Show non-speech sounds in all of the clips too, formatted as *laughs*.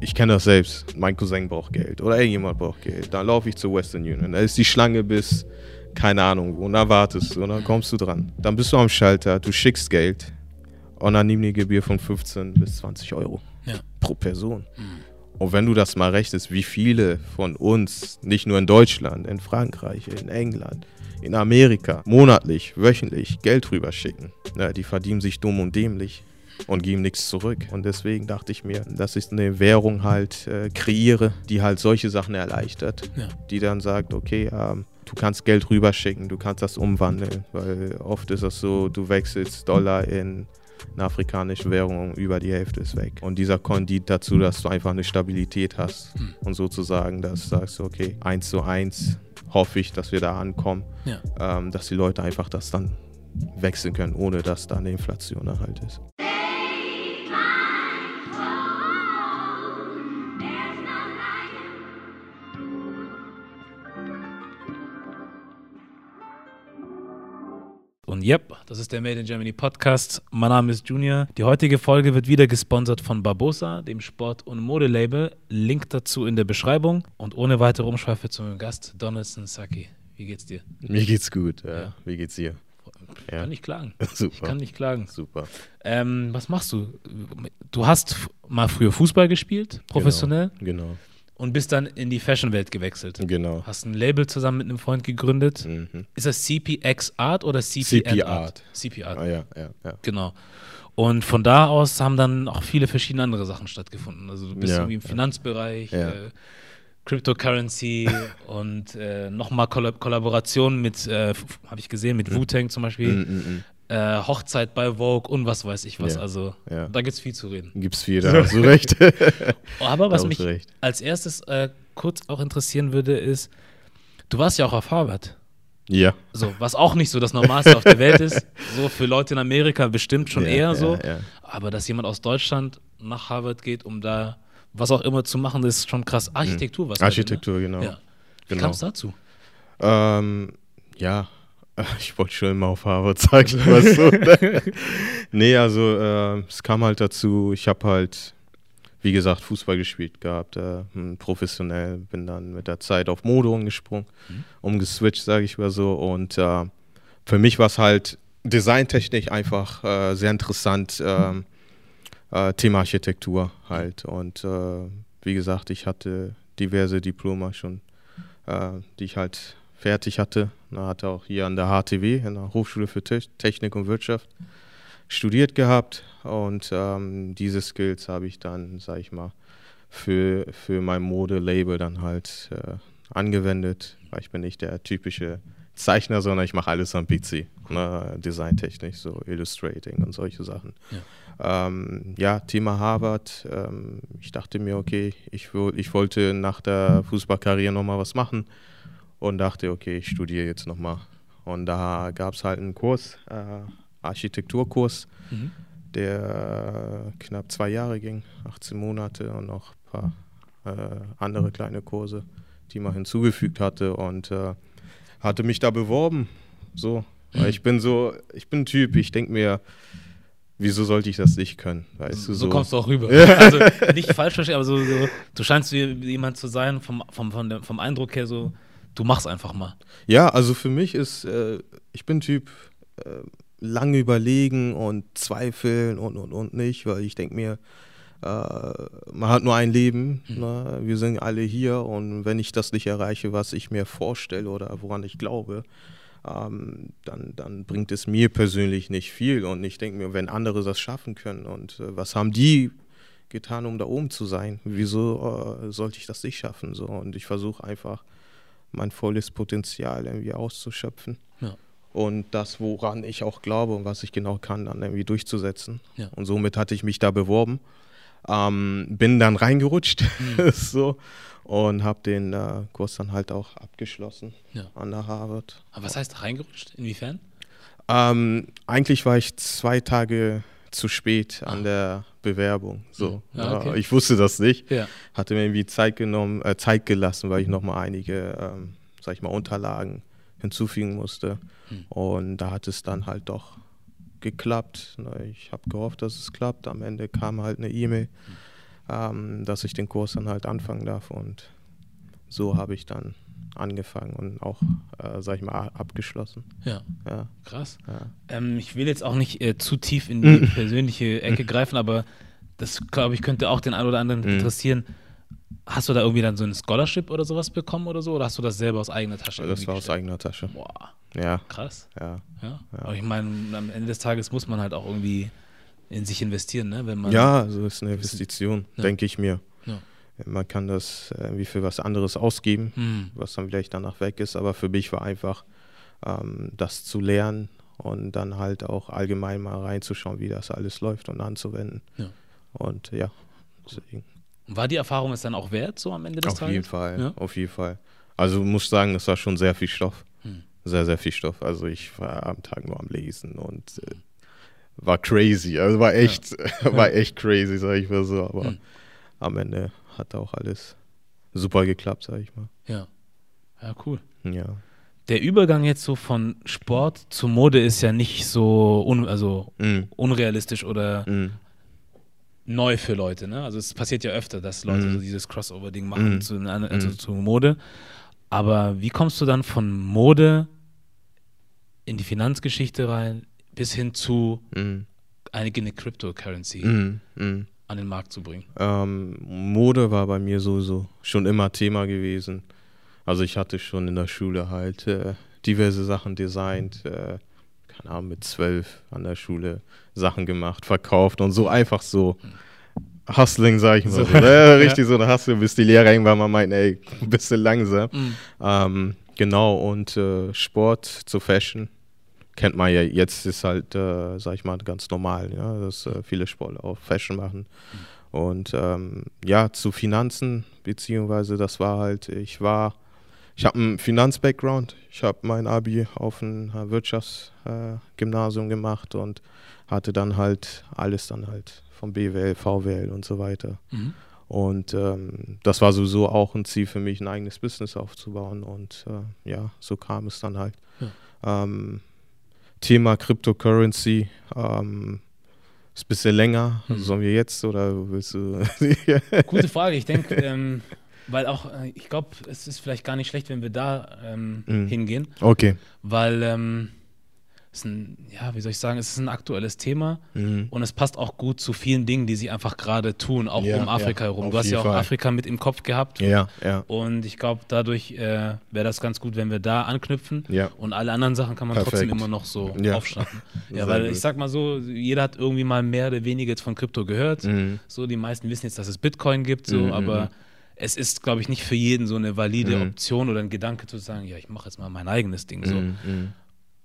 ich kenne das selbst. Mein Cousin braucht Geld oder irgendjemand braucht Geld. Dann laufe ich zur Western Union. Da ist die Schlange bis, keine Ahnung wo. Und dann wartest du und dann kommst du dran. Dann bist du am Schalter, du schickst Geld und dann nimm die Gebühr von 15 bis 20 Euro Ja. pro Person. Und wenn du das mal rechnest, wie viele von uns, nicht nur in Deutschland, in Frankreich, in England, in Amerika, monatlich, wöchentlich Geld rüberschicken, ja, die verdienen sich dumm und dämlich und geben nichts zurück. Und deswegen dachte ich mir, dass ich eine Währung halt äh, kreiere, die halt solche Sachen erleichtert, Ja. die dann sagt, okay, ähm, du kannst Geld rüberschicken, du kannst das umwandeln, weil oft ist das so, du wechselst Dollar in eine afrikanische Währung, über die Hälfte ist weg. Und dieser Coin dient dazu, dass du einfach eine Stabilität hast und sozusagen, dass du sagst, okay, eins zu eins hoffe ich, dass wir da ankommen, Ja. ähm, dass die Leute einfach das dann wechseln können, ohne dass da eine Inflation halt ist. Und yep, das ist der Made in Germany Podcast. Mein Name ist Junior. Die heutige Folge wird wieder gesponsert von Barbosa, dem Sport- und Modelabel. Link dazu in der Beschreibung. Und ohne weitere Umschweife zum Gast, Donaldson Saki. Wie geht's dir? Mir geht's gut. Äh, Ja. Wie geht's dir? Ich Ja. kann nicht klagen. *laughs* Super. Ich kann nicht klagen. Super. Ähm, was machst du? Du hast mal früher Fußball gespielt, professionell, Genau. Und bist dann in die Fashion-Welt gewechselt. Genau. Hast ein Label zusammen mit einem Freund gegründet. Mhm. Ist das CPX Art oder CP, CP Art? Art. CP Art. Ah, ja, ja, ja. Genau. Und von da aus haben dann auch viele verschiedene andere Sachen stattgefunden. Also du bist Ja, irgendwie im. Finanzbereich, Ja. äh, Cryptocurrency *laughs* und äh, nochmal Kollab Kollaborationen mit, äh, habe ich gesehen, mit Wu-Tang zum Beispiel, Mhm, mhm, äh, Hochzeit bei Vogue und was weiß ich was. Ja, Also ja. da gibt es viel zu reden. Gibt's viel, da *laughs* hast du recht. Aber was mich recht. als erstes äh, kurz auch interessieren würde, ist, du warst ja auch auf Harvard. ja. So, was auch nicht so das Normalste auf der Welt ist. *laughs* So für Leute in Amerika bestimmt schon Ja, eher so. Aber dass jemand aus Deutschland nach Harvard geht, um da was auch immer zu machen, das ist schon krass. Architektur, was Architektur, genau. Ja. Wie Genau. kam es dazu? Ähm, ja, *laughs* ich wollte schon immer auf Harvard *laughs* sagen, was so. *laughs* nee, also äh, es kam halt dazu, ich habe halt, wie gesagt, Fußball gespielt gehabt, äh, hm, professionell, bin dann mit der Zeit auf Mode umgesprungen, umgeswitcht, sage ich mal so. Und äh, für mich war es halt designtechnisch einfach äh, sehr interessant, äh, Thema Architektur halt. Und äh, wie gesagt, ich hatte diverse Diplome schon die ich halt fertig hatte. Da hatte auch hier an der HTW, in der Hochschule für Te Technik und Wirtschaft, studiert gehabt. Und ähm, diese Skills habe ich dann, sag ich mal, für, für mein Modelabel dann halt äh, angewendet. Weil ich bin nicht der typische Zeichner, sondern ich mache alles am PC. Ne? Designtechnik, so Illustrating und solche Sachen. Ähm, ja, Thema Harvard. Ähm, ich dachte mir, okay, ich, ich wollte nach der Fußballkarriere nochmal was machen und dachte, okay, ich studiere jetzt nochmal. Und da gab es halt einen Kurs, äh, Architekturkurs, Mhm. der äh, knapp zwei Jahre ging, 18 Monate und noch ein paar äh, andere kleine Kurse, die man hinzugefügt hatte und äh, hatte mich da beworben. So, weil ich bin so, ich bin ein Typ, ich denke mir, wieso sollte ich das nicht können? Weißt So, du, so, kommst du auch rüber. *laughs* also nicht falsch verstehen, aber so, so, du scheinst wie jemand zu sein, vom, vom, vom, vom Eindruck her so, du machst einfach mal. Ja, also für mich ist, äh, ich bin Typ, äh, lange überlegen und zweifeln und und und nicht, weil ich denke mir, äh, man hat nur ein Leben, ne? wir sind alle hier und wenn ich das nicht erreiche, was ich mir vorstelle oder woran ich glaube, ähm, dann, dann bringt es mir persönlich nicht viel und ich denke mir, wenn andere das schaffen können und äh, was haben die getan, um da oben zu sein, wieso äh, sollte ich das nicht schaffen? So? Und ich versuche einfach mein volles Potenzial irgendwie auszuschöpfen. Ja. Und das, woran ich auch glaube und was ich genau kann, dann irgendwie durchzusetzen. Ja. Und somit hatte ich mich da beworben. Ähm, bin dann reingerutscht Mhm. *laughs* so, und habe den äh, Kurs dann halt auch abgeschlossen Ja. an der Harvard. Aber was heißt reingerutscht? Inwiefern? Ähm, eigentlich war ich zwei Tage zu spät an der Bewerbung. So. Ah. Ja, okay. Ich wusste das nicht. Ja. Hatte mir irgendwie Zeit genommen, äh, Zeit gelassen, weil ich nochmal einige, ähm, sag ich mal, Unterlagen hinzufügen musste. Hm. Und da hat es dann halt doch geklappt. Ne, Ich habe gehofft, dass es klappt. Am Ende kam halt eine E-Mail. ähm, dass ich den Kurs dann halt anfangen darf. Und so habe ich dann angefangen und auch, äh, sag ich mal, abgeschlossen. Ja. Ja, Krass. ja. Ähm, ich will jetzt auch nicht äh, zu tief in *laughs* die persönliche Ecke greifen, aber das, glaube ich, könnte auch den einen oder anderen Mhm. interessieren. Hast du da irgendwie dann so ein Scholarship oder sowas bekommen oder so? Oder hast du das selber aus eigener Tasche? Das war aus gestellt? eigener Tasche. Boah, Ja, krass. ja. Ja. Aber ich meine, am Ende des Tages muss man halt auch irgendwie in sich investieren, ne? Wenn man Ja, so ist eine Investition, denke ich mir. Ja. Man kann das irgendwie für was anderes ausgeben, Hm. was dann vielleicht danach weg ist, aber für mich war einfach, ähm, das zu lernen und dann halt auch allgemein mal reinzuschauen, wie das alles läuft und anzuwenden. Ja. Und ja, deswegen. War die Erfahrung es dann auch wert, so am Ende des Auf Tages? jeden Fall, Ja. auf jeden Fall. Also muss sagen, es war schon sehr viel Stoff. Hm. Sehr, sehr viel Stoff. Also ich war am Tag nur am Lesen und äh, war crazy. Also war echt, *laughs* war echt crazy, sag ich mal so. Aber Hm. am Ende hat auch alles super geklappt, sag ich mal. Ja. Ja, cool. Ja. Der Übergang jetzt so von Sport zu Mode ist ja nicht so un also Mm, unrealistisch oder mm, neu für Leute. Ne? Also es passiert ja öfter, dass Leute Mhm. so dieses Crossover-Ding machen Mhm. zu, also Mhm. zu Mode. Aber wie kommst du dann von Mode in die Finanzgeschichte rein bis hin zu mm, eigene Cryptocurrency mm, mm. An den Markt zu bringen? Ähm, Mode war bei mir sowieso schon immer Thema gewesen. Also ich hatte schon in der Schule halt äh, diverse Sachen designt, äh, keine Ahnung, mit zwölf an der Schule Sachen gemacht, verkauft und so einfach so Hustling, sag ich mal. So. So, ne? *laughs* Richtig so eine Hustle, bis die Lehrer irgendwann mal meinten, ey, ein bisschen langsam. Mhm. Ähm, genau, und äh, Sport zu Fashion kennt man ja jetzt, ist halt, äh, sag ich mal, ganz normal, ja, dass äh, viele Sportler auch Fashion machen. Und ähm, ja, zu Finanzen, beziehungsweise das war halt, ich war, ich habe einen Finanz-Background, ich habe mein Abi auf ein äh, Wirtschaftsgymnasium äh, Gymnasium gemacht und hatte dann halt alles dann halt vom BWL, VWL und so weiter. Mhm. Und ähm, das war sowieso auch ein Ziel für mich, ein eigenes Business aufzubauen. Und äh, ja, so kam es dann halt. Ähm, Thema Cryptocurrency ähm, ist ein bisschen länger. Mhm. Sollen wir jetzt oder willst du? *laughs* Gute Frage. Ich denke, ähm, weil auch, äh, ich glaube, es ist vielleicht gar nicht schlecht, wenn wir da ähm, Mhm. hingehen, okay. weil ähm, ist ein, ja, wie soll ich sagen, es ist ein aktuelles Thema Mhm. und es passt auch gut zu vielen Dingen, die sie einfach gerade tun, auch Ja, um Afrika ja, herum. Du hast ja auch Fall. Afrika mit im Kopf gehabt. Ja, ja, Und ich glaube, dadurch äh, wäre das ganz gut, wenn wir da anknüpfen. ja. Und alle anderen Sachen kann man Perfekt. trotzdem immer noch so Ja. aufschnappen. *laughs* Ja, weil gut. ich sag mal so, jeder hat irgendwie mal mehr oder weniger jetzt von Krypto gehört. Mhm. So, die meisten wissen jetzt, dass es Bitcoin gibt, so, Mhm, aber mhm. es ist, glaube ich, nicht für jeden so eine valide Mhm. Option oder ein Gedanke zu sagen, ja, ich mache jetzt mal mein eigenes Ding. So.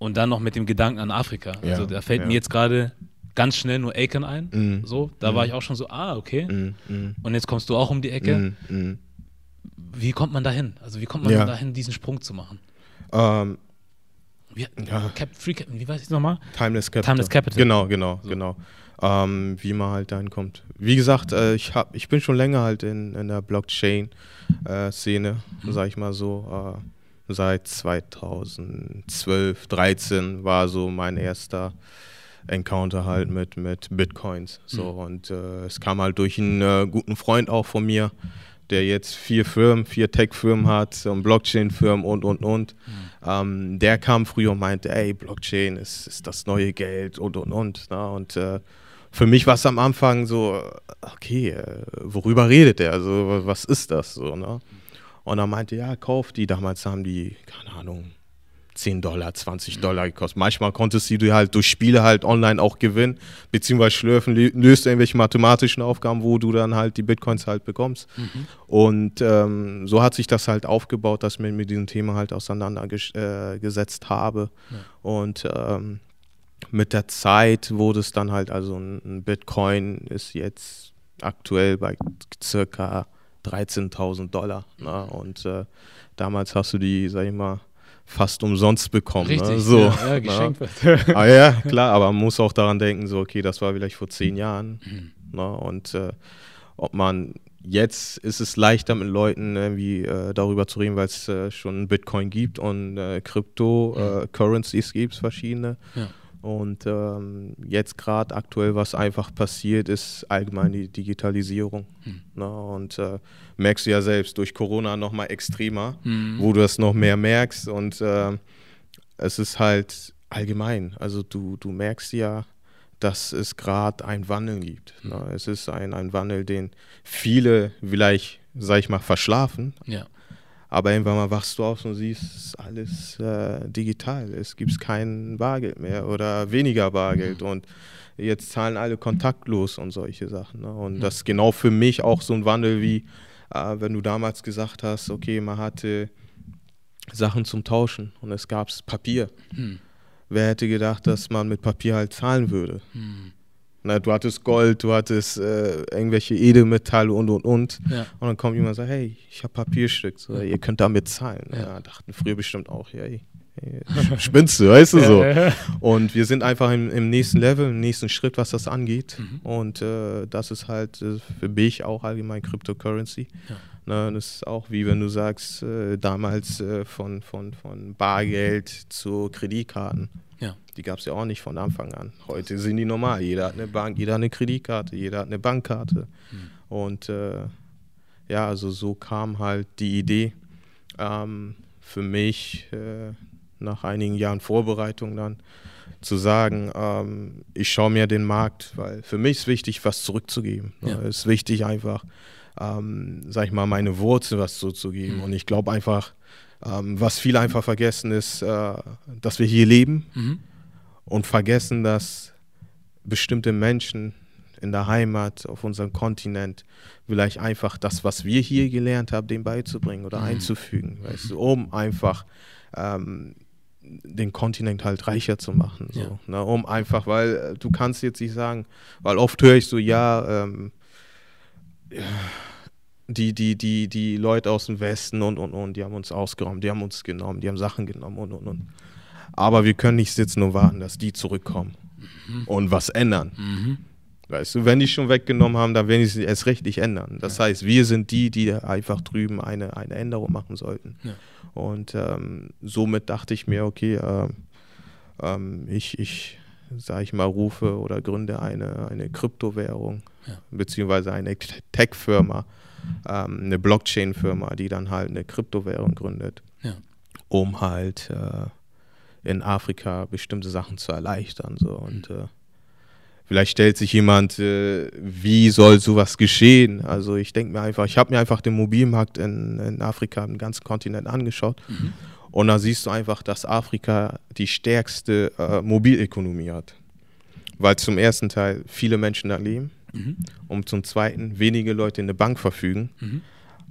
Mhm. Mhm. Und dann noch mit dem Gedanken an Afrika. Ja, Also da fällt ja. mir jetzt gerade ganz schnell nur Aiken ein. Mhm. So, da Mhm. war ich auch schon so, ah, okay. Mhm. Mhm. Und jetzt kommst du auch um die Ecke. Mhm. Mhm. Wie kommt man dahin? Also wie kommt man Ja. dahin, diesen Sprung zu machen? Ähm, Wie, Ja. Cap, Free Cap, wie weiß ich nochmal? Timeless Capital. Timeless Capital. Genau, genau, So. genau. Ähm, wie man halt dahin kommt. Wie gesagt, äh, ich, hab, ich bin schon länger halt in, in der Blockchain-Szene, Mhm. sag ich mal so. Äh, seit 2012, 13 war so mein erster Encounter halt mit, mit Bitcoins. So Mhm. und äh, es kam halt durch einen äh, guten Freund auch von mir, der jetzt vier Firmen, vier Tech-Firmen hat, und Blockchain-Firmen und und und. Ähm, der kam früher und meinte, ey, Blockchain ist, ist das neue Geld und und und. Ne? Und äh, für mich war es am Anfang so, okay, äh, worüber redet der? Also was ist das so? Ne? Und er meinte, ja, kauf die. Damals haben die, keine Ahnung, 10 Dollar, 20 Dollar gekostet. Manchmal konntest du die halt durch Spiele halt online auch gewinnen, beziehungsweise schlürfen, lö- löst irgendwelche mathematischen Aufgaben, wo du dann halt die Bitcoins halt bekommst. Und ähm, so hat sich das halt aufgebaut, dass ich mich mit diesem Thema halt auseinandergesetzt äh, habe. Ja. Und ähm, mit der Zeit wurde es dann halt, also ein Bitcoin ist jetzt aktuell bei circa 13.000 Dollar. Ne? Und äh, damals hast du die, sag ich mal, fast umsonst bekommen. Richtig, ne? so, ja, ja, ne? geschenkt wird. Ah ja, klar, aber man muss auch daran denken, so, okay, das war vielleicht vor zehn Jahren. Mhm. Ne? Und äh, ob man jetzt ist es leichter mit Leuten irgendwie äh, darüber zu reden, weil es äh, schon Bitcoin gibt und äh, Crypto, äh, Currencies gibt, verschiedene. Ja. Und ähm, jetzt gerade aktuell, was einfach passiert, ist allgemein die Digitalisierung. Hm. Ne? Und äh, merkst du ja selbst durch Corona nochmal extremer, Mhm. wo du das noch mehr merkst. Und äh, es ist halt allgemein. Also du, du merkst ja, dass es gerade einen Wandel gibt. Ne? Es ist ein, ein Wandel, den viele vielleicht, sag ich mal, verschlafen. Ja. Aber irgendwann mal wachst du auf und siehst, es ist alles äh, digital. Es gibt kein Bargeld mehr oder weniger Bargeld. Und jetzt zahlen alle kontaktlos und solche Sachen. Ne? Und das ist genau für mich auch so ein Wandel, wie äh, wenn du damals gesagt hast, okay, man hatte Sachen zum Tauschen und es gab Papier. Hm. Wer hätte gedacht, dass man mit Papier halt zahlen würde? Na, du hattest Gold, du hattest äh, irgendwelche Edelmetalle und und und. Ja. Und dann kommt jemand und sagt, hey, ich habe Papierstück, so, ihr könnt damit zahlen. Ja. Ja. dachten früher bestimmt auch, ja, ey, ey, spinnst du, weißt du so. *laughs* Und wir sind einfach im, im nächsten Level, im nächsten Schritt, was das angeht. Mhm. Und äh, das ist halt äh, für mich auch allgemein Cryptocurrency. Ja. Ne, das ist auch wie wenn du sagst, äh, damals äh, von, von, von Bargeld zu Kreditkarten. Ja. Die gab es ja auch nicht von Anfang an. Heute sind die normal. Jeder hat eine Bank, jeder hat eine Kreditkarte, jeder hat eine Bankkarte. Mhm. Und äh, ja, also so kam halt die Idee ähm, für mich äh, nach einigen Jahren Vorbereitung dann zu sagen, ähm, ich schaue mir den Markt, weil für mich ist wichtig, was zurückzugeben. Ja. Es ist wichtig einfach, ähm, sag ich mal, meine Wurzel was zurückzugeben. Und ich glaube einfach, ähm, was viele einfach vergessen ist, äh, dass wir hier leben Mhm. Und vergessen, dass bestimmte Menschen in der Heimat, auf unserem Kontinent, vielleicht einfach das, was wir hier gelernt haben, dem beizubringen oder Mhm. einzufügen, weißt du, um einfach ähm, den Kontinent halt reicher zu machen. So, Ja. ne, um einfach, weil äh, du kannst jetzt nicht sagen, weil oft höre ich so, ja, ähm, die, die, die, die Leute aus dem Westen und, und, und, die haben uns ausgeräumt, die haben uns genommen, die haben Sachen genommen und, und, und. Aber wir können nicht sitzen und warten, dass die zurückkommen und was ändern. Mhm. Weißt du, wenn die schon weggenommen haben, dann werden die es erst recht nicht ändern. Das heißt, wir sind die, die einfach drüben eine, eine Änderung machen sollten. Ja. Und ähm, somit dachte ich mir, okay, ähm, ähm, ich, ich sage ich mal, rufe oder gründe eine, eine Kryptowährung, Ja. beziehungsweise eine Tech-Firma, ähm, eine Blockchain-Firma, die dann halt eine Kryptowährung gründet, Ja. um halt äh, in Afrika bestimmte Sachen zu erleichtern. So. Und äh, vielleicht stellt sich jemand, äh, wie soll sowas geschehen? Also ich denke mir einfach, ich habe mir einfach den Mobilmarkt in, in Afrika, im ganzen Kontinent angeschaut. Mhm. Und da siehst du einfach, dass Afrika die stärkste äh, Mobilökonomie hat. Weil zum ersten Teil viele Menschen da leben Mhm. und zum zweiten wenige Leute in der Bank verfügen, Mhm.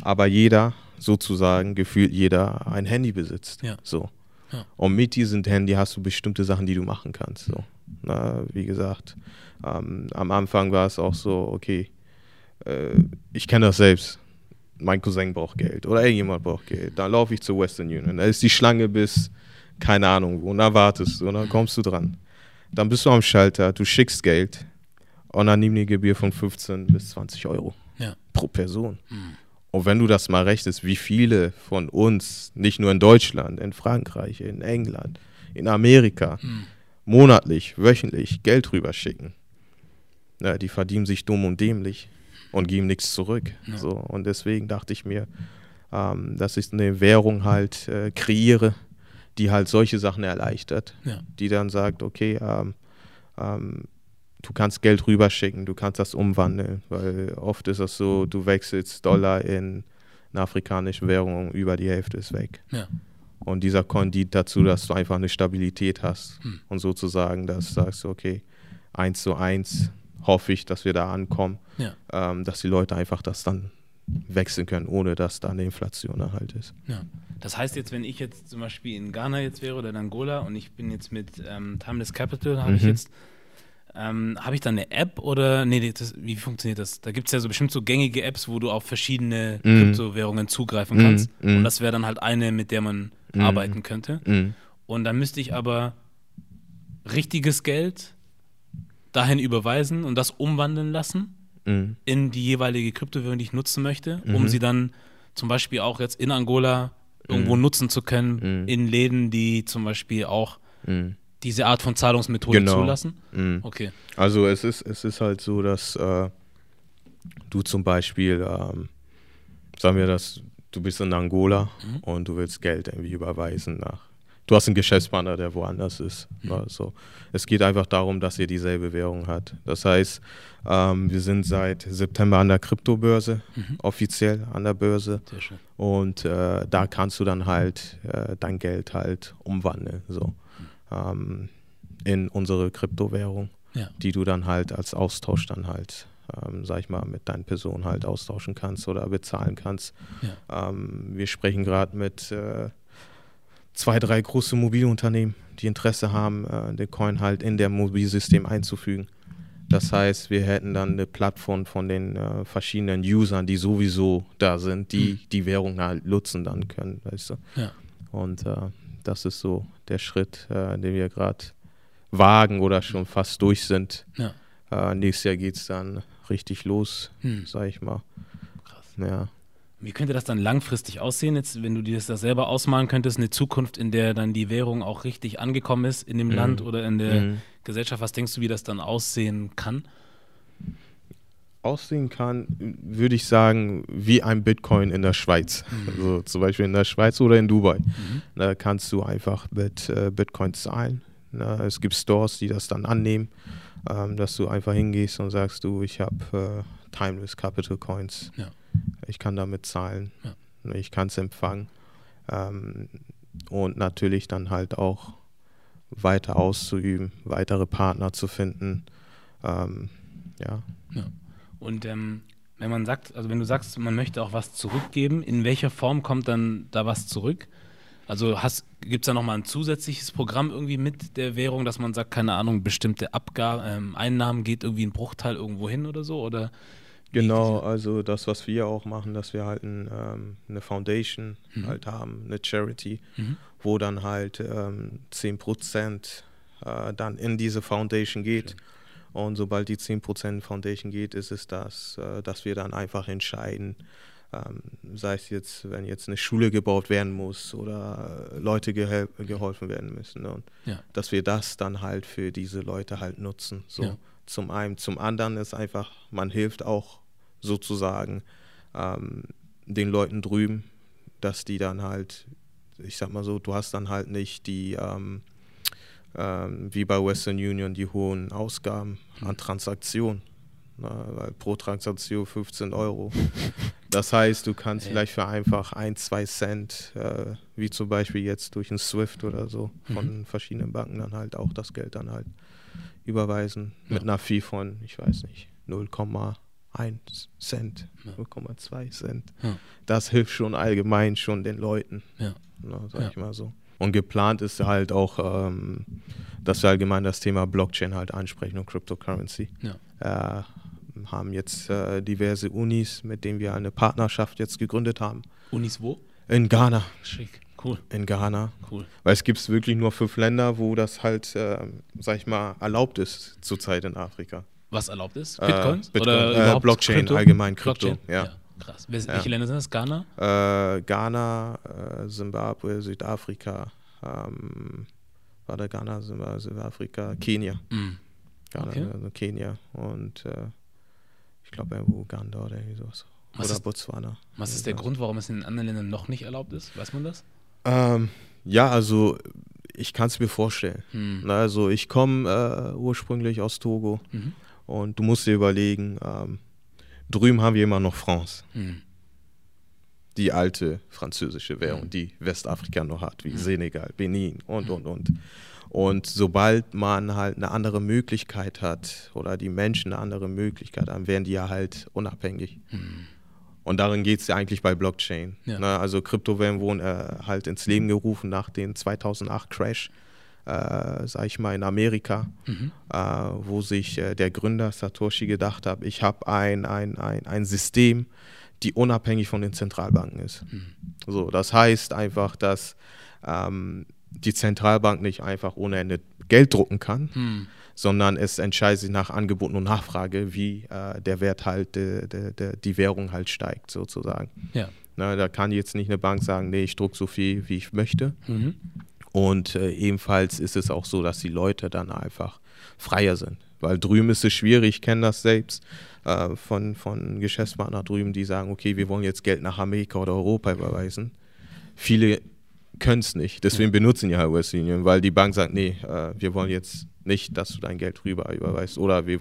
aber jeder, sozusagen, gefühlt jeder ein Handy besitzt. Ja. So. Ja. Und mit diesem Handy hast du bestimmte Sachen, die du machen kannst. So. Na, wie gesagt, ähm, am Anfang war es auch so, okay, äh, ich kenne das selbst. Mein Cousin braucht Geld oder irgendjemand braucht Geld. Dann laufe ich zur Western Union. Da ist die Schlange bis, keine Ahnung und dann wartest du und dann kommst du dran. Dann bist du am Schalter, du schickst Geld und dann nimm die Gebühr von 15 bis 20 Euro Ja. pro Person. Mhm. Und wenn du das mal rechnest, wie viele von uns, nicht nur in Deutschland, in Frankreich, in England, in Amerika, Mhm. monatlich, wöchentlich Geld rüberschicken, ja, die verdienen sich dumm und dämlich und geben nichts zurück. Ja. So, und deswegen dachte ich mir, ähm, dass ich eine Währung halt äh, kreiere, die halt solche Sachen erleichtert, Ja. die dann sagt, okay, ähm, ähm, du kannst Geld rüberschicken, du kannst das umwandeln, weil oft ist das so, du wechselst Dollar in eine afrikanische Währung, über die Hälfte ist weg. Ja. Und dieser Coin dient dazu, dass du einfach eine Stabilität hast Hm. und sozusagen, dass du sagst, okay, eins zu eins hoffe ich, dass wir da ankommen, Ja. ähm, dass die Leute einfach das dann wechseln können, ohne dass da eine Inflation halt ist. Ja. Das heißt jetzt, wenn ich jetzt zum Beispiel in Ghana jetzt wäre oder in Angola und ich bin jetzt mit ähm, Timeless Capital, habe ich Mhm. jetzt, ähm, habe ich dann eine App oder, nee, das, wie funktioniert das? Da gibt es ja so bestimmt so gängige Apps, wo du auf verschiedene Mhm. Kryptowährungen zugreifen Mhm, kannst. mhm. Und das wäre dann halt eine, mit der man Mhm. arbeiten könnte. Mhm. Und dann müsste ich aber richtiges Geld dahin überweisen und das umwandeln lassen Mhm. in die jeweilige Kryptowährung, die ich nutzen möchte, um Mhm. sie dann zum Beispiel auch jetzt in Angola irgendwo nutzen zu können, in Läden, die zum Beispiel auch. Diese Art von Zahlungsmethode Genau. zulassen? Mhm. Okay. Also es ist, es ist halt so, dass äh, du zum Beispiel, ähm, sagen wir das, du bist in Angola Mhm. und du willst Geld irgendwie überweisen nach. Du hast einen Geschäftspartner, der woanders ist. Mhm. Also, es geht einfach darum, dass ihr dieselbe Währung hat. Das heißt, ähm, wir sind seit September an der Kryptobörse, Mhm. offiziell an der Börse. Sehr schön. Und äh, da kannst du dann halt äh, dein Geld halt umwandeln, so ähm, in unsere Kryptowährung, Ja. die du dann halt als Austausch dann halt, ähm, sag ich mal, mit deinen Personen halt austauschen kannst oder bezahlen kannst. Ja. Ähm, wir sprechen gerade mit äh, zwei, drei große Mobilunternehmen, die Interesse haben, äh, den Coin halt in der Mobilsystem einzufügen. Das heißt, wir hätten dann eine Plattform von den äh, verschiedenen Usern, die sowieso da sind, die die Währung halt nutzen dann können, weißt du. Ja. Und äh, das ist so der Schritt, äh, den wir gerade wagen oder schon fast durch sind. Ja. Äh, nächstes Jahr geht es dann richtig los, Hm. sag ich mal. Krass. Ja. Wie könnte das dann langfristig aussehen, jetzt, wenn du dir das da selber ausmalen könntest, eine Zukunft, in der dann die Währung auch richtig angekommen ist in dem Mhm. Land oder in der Mhm. Gesellschaft? Was denkst du, wie das dann aussehen kann? Aussehen kann, würde ich sagen, wie ein Bitcoin in der Schweiz. Also zum Beispiel in der Schweiz oder in Dubai. Da kannst du einfach mit äh, Bitcoin zahlen. Na, es gibt Stores, die das dann annehmen, ähm, dass du einfach hingehst und sagst, du, ich habe äh, Timeless Capital Coins. Ja. Ich kann damit zahlen. Ja. Ich kann es empfangen. Ähm, und natürlich dann halt auch weiter auszuüben, weitere Partner zu finden. Ähm, ja. Und ähm, wenn man sagt, also wenn du sagst, man möchte auch was zurückgeben, in welcher Form kommt dann da was zurück? Also gibt es da nochmal ein zusätzliches Programm irgendwie mit der Währung, dass man sagt, keine Ahnung, bestimmte Abgaben, ähm, Einnahmen geht irgendwie ein Bruchteil irgendwo hin oder so? Oder Genau, also das, was wir auch machen, dass wir halt ein, ähm, eine Foundation Mhm. halt haben, eine Charity, Mhm. wo dann halt ähm, 10% äh, dann in diese Foundation geht. Und sobald die 10% Foundation geht, ist es das, äh, dass wir dann einfach entscheiden, ähm, sei es jetzt, wenn jetzt eine Schule gebaut werden muss oder äh, Leute gehel- geholfen werden müssen. Ne? Und Ja. dass wir das dann halt für diese Leute halt nutzen. So Ja. zum einen. Zum anderen ist einfach, man hilft auch sozusagen ähm, den Leuten drüben, dass die dann halt, ich sag mal so, du hast dann halt nicht die, ähm, ähm, wie bei Western Union, die hohen Ausgaben an Transaktionen. Na, weil pro Transaktion 15 Euro. Das heißt, du kannst Ja. vielleicht für einfach ein, zwei Cent, äh, wie zum Beispiel jetzt durch ein Swift oder so, von verschiedenen Banken dann halt auch das Geld dann halt überweisen. Mit Ja. einer Fee von, ich weiß nicht, 0,1 Cent, Ja. 0,2 Cent. Das hilft schon allgemein schon den Leuten. Ja. Ne, sag ich mal so. Und geplant ist halt auch, ähm, dass wir allgemein das Thema Blockchain halt ansprechen und Cryptocurrency. Ja. Äh, haben jetzt äh, diverse Unis, mit denen wir eine Partnerschaft jetzt gegründet haben. Unis wo? In Ghana. Schick. Cool, In Ghana. cool. Weil es gibt wirklich nur fünf Länder, wo das halt, äh, sag ich mal, erlaubt ist zurzeit in Afrika. Was erlaubt ist? Äh, Bitcoins? Bitcoin, Oder äh, Blockchain, Krypto? allgemein Krypto, Blockchain? ja. Krass. Wel- Ja. Welche Länder sind das? Ghana? Äh, Ghana, äh, Zimbabwe, Südafrika, ähm, war der Ghana, Zimbabwe, Südafrika, Kenia. Mhm. Ghana, Okay. also Kenia und äh, ich glaube irgendwo Uganda oder irgendwie sowas. Was oder ist- Botswana. Was ist der. Grund, warum es in den anderen Ländern noch nicht erlaubt ist? Weiß man das? Ähm, ja, also ich kann es mir vorstellen. Hm. Also ich komme äh, ursprünglich aus Togo Mhm. und du musst dir überlegen, ähm, drüben haben wir immer noch France, Hm. die alte französische Währung, Mhm. die Westafrika noch hat, wie Mhm. Senegal, Benin und, und, und. Und sobald man halt eine andere Möglichkeit hat oder die Menschen eine andere Möglichkeit haben, werden die ja halt unabhängig. Hm. Und darin geht es ja eigentlich bei Blockchain. Ja. Ne? Also Kryptowährungen wurden äh, halt ins Leben gerufen nach dem 2008 Crash, äh, sag ich mal, in Amerika, Mhm. äh, wo sich äh, der Gründer Satoshi gedacht hat, ich habe ein, ein, ein, ein System, die unabhängig von den Zentralbanken ist. Mhm. So, das heißt einfach, dass ähm, die Zentralbank nicht einfach ohne Ende Geld drucken kann, Hm. sondern es entscheidet sich nach Angebot und Nachfrage, wie äh, der Wert halt, de, de, de, die Währung halt steigt, sozusagen. Ja. Na, da kann jetzt nicht eine Bank sagen, nee, ich druck so viel, wie ich möchte. Mhm. Und äh, ebenfalls ist es auch so, dass die Leute dann einfach freier sind. Weil drüben ist es schwierig, ich kenne das selbst äh, von, von Geschäftspartnern drüben, die sagen, okay, wir wollen jetzt Geld nach Amerika oder Europa überweisen. Viele können es nicht, deswegen benutzen ja Western Union, weil die Bank sagt, nee, äh, wir wollen jetzt nicht, dass du dein Geld rüber überweist. Oder wir,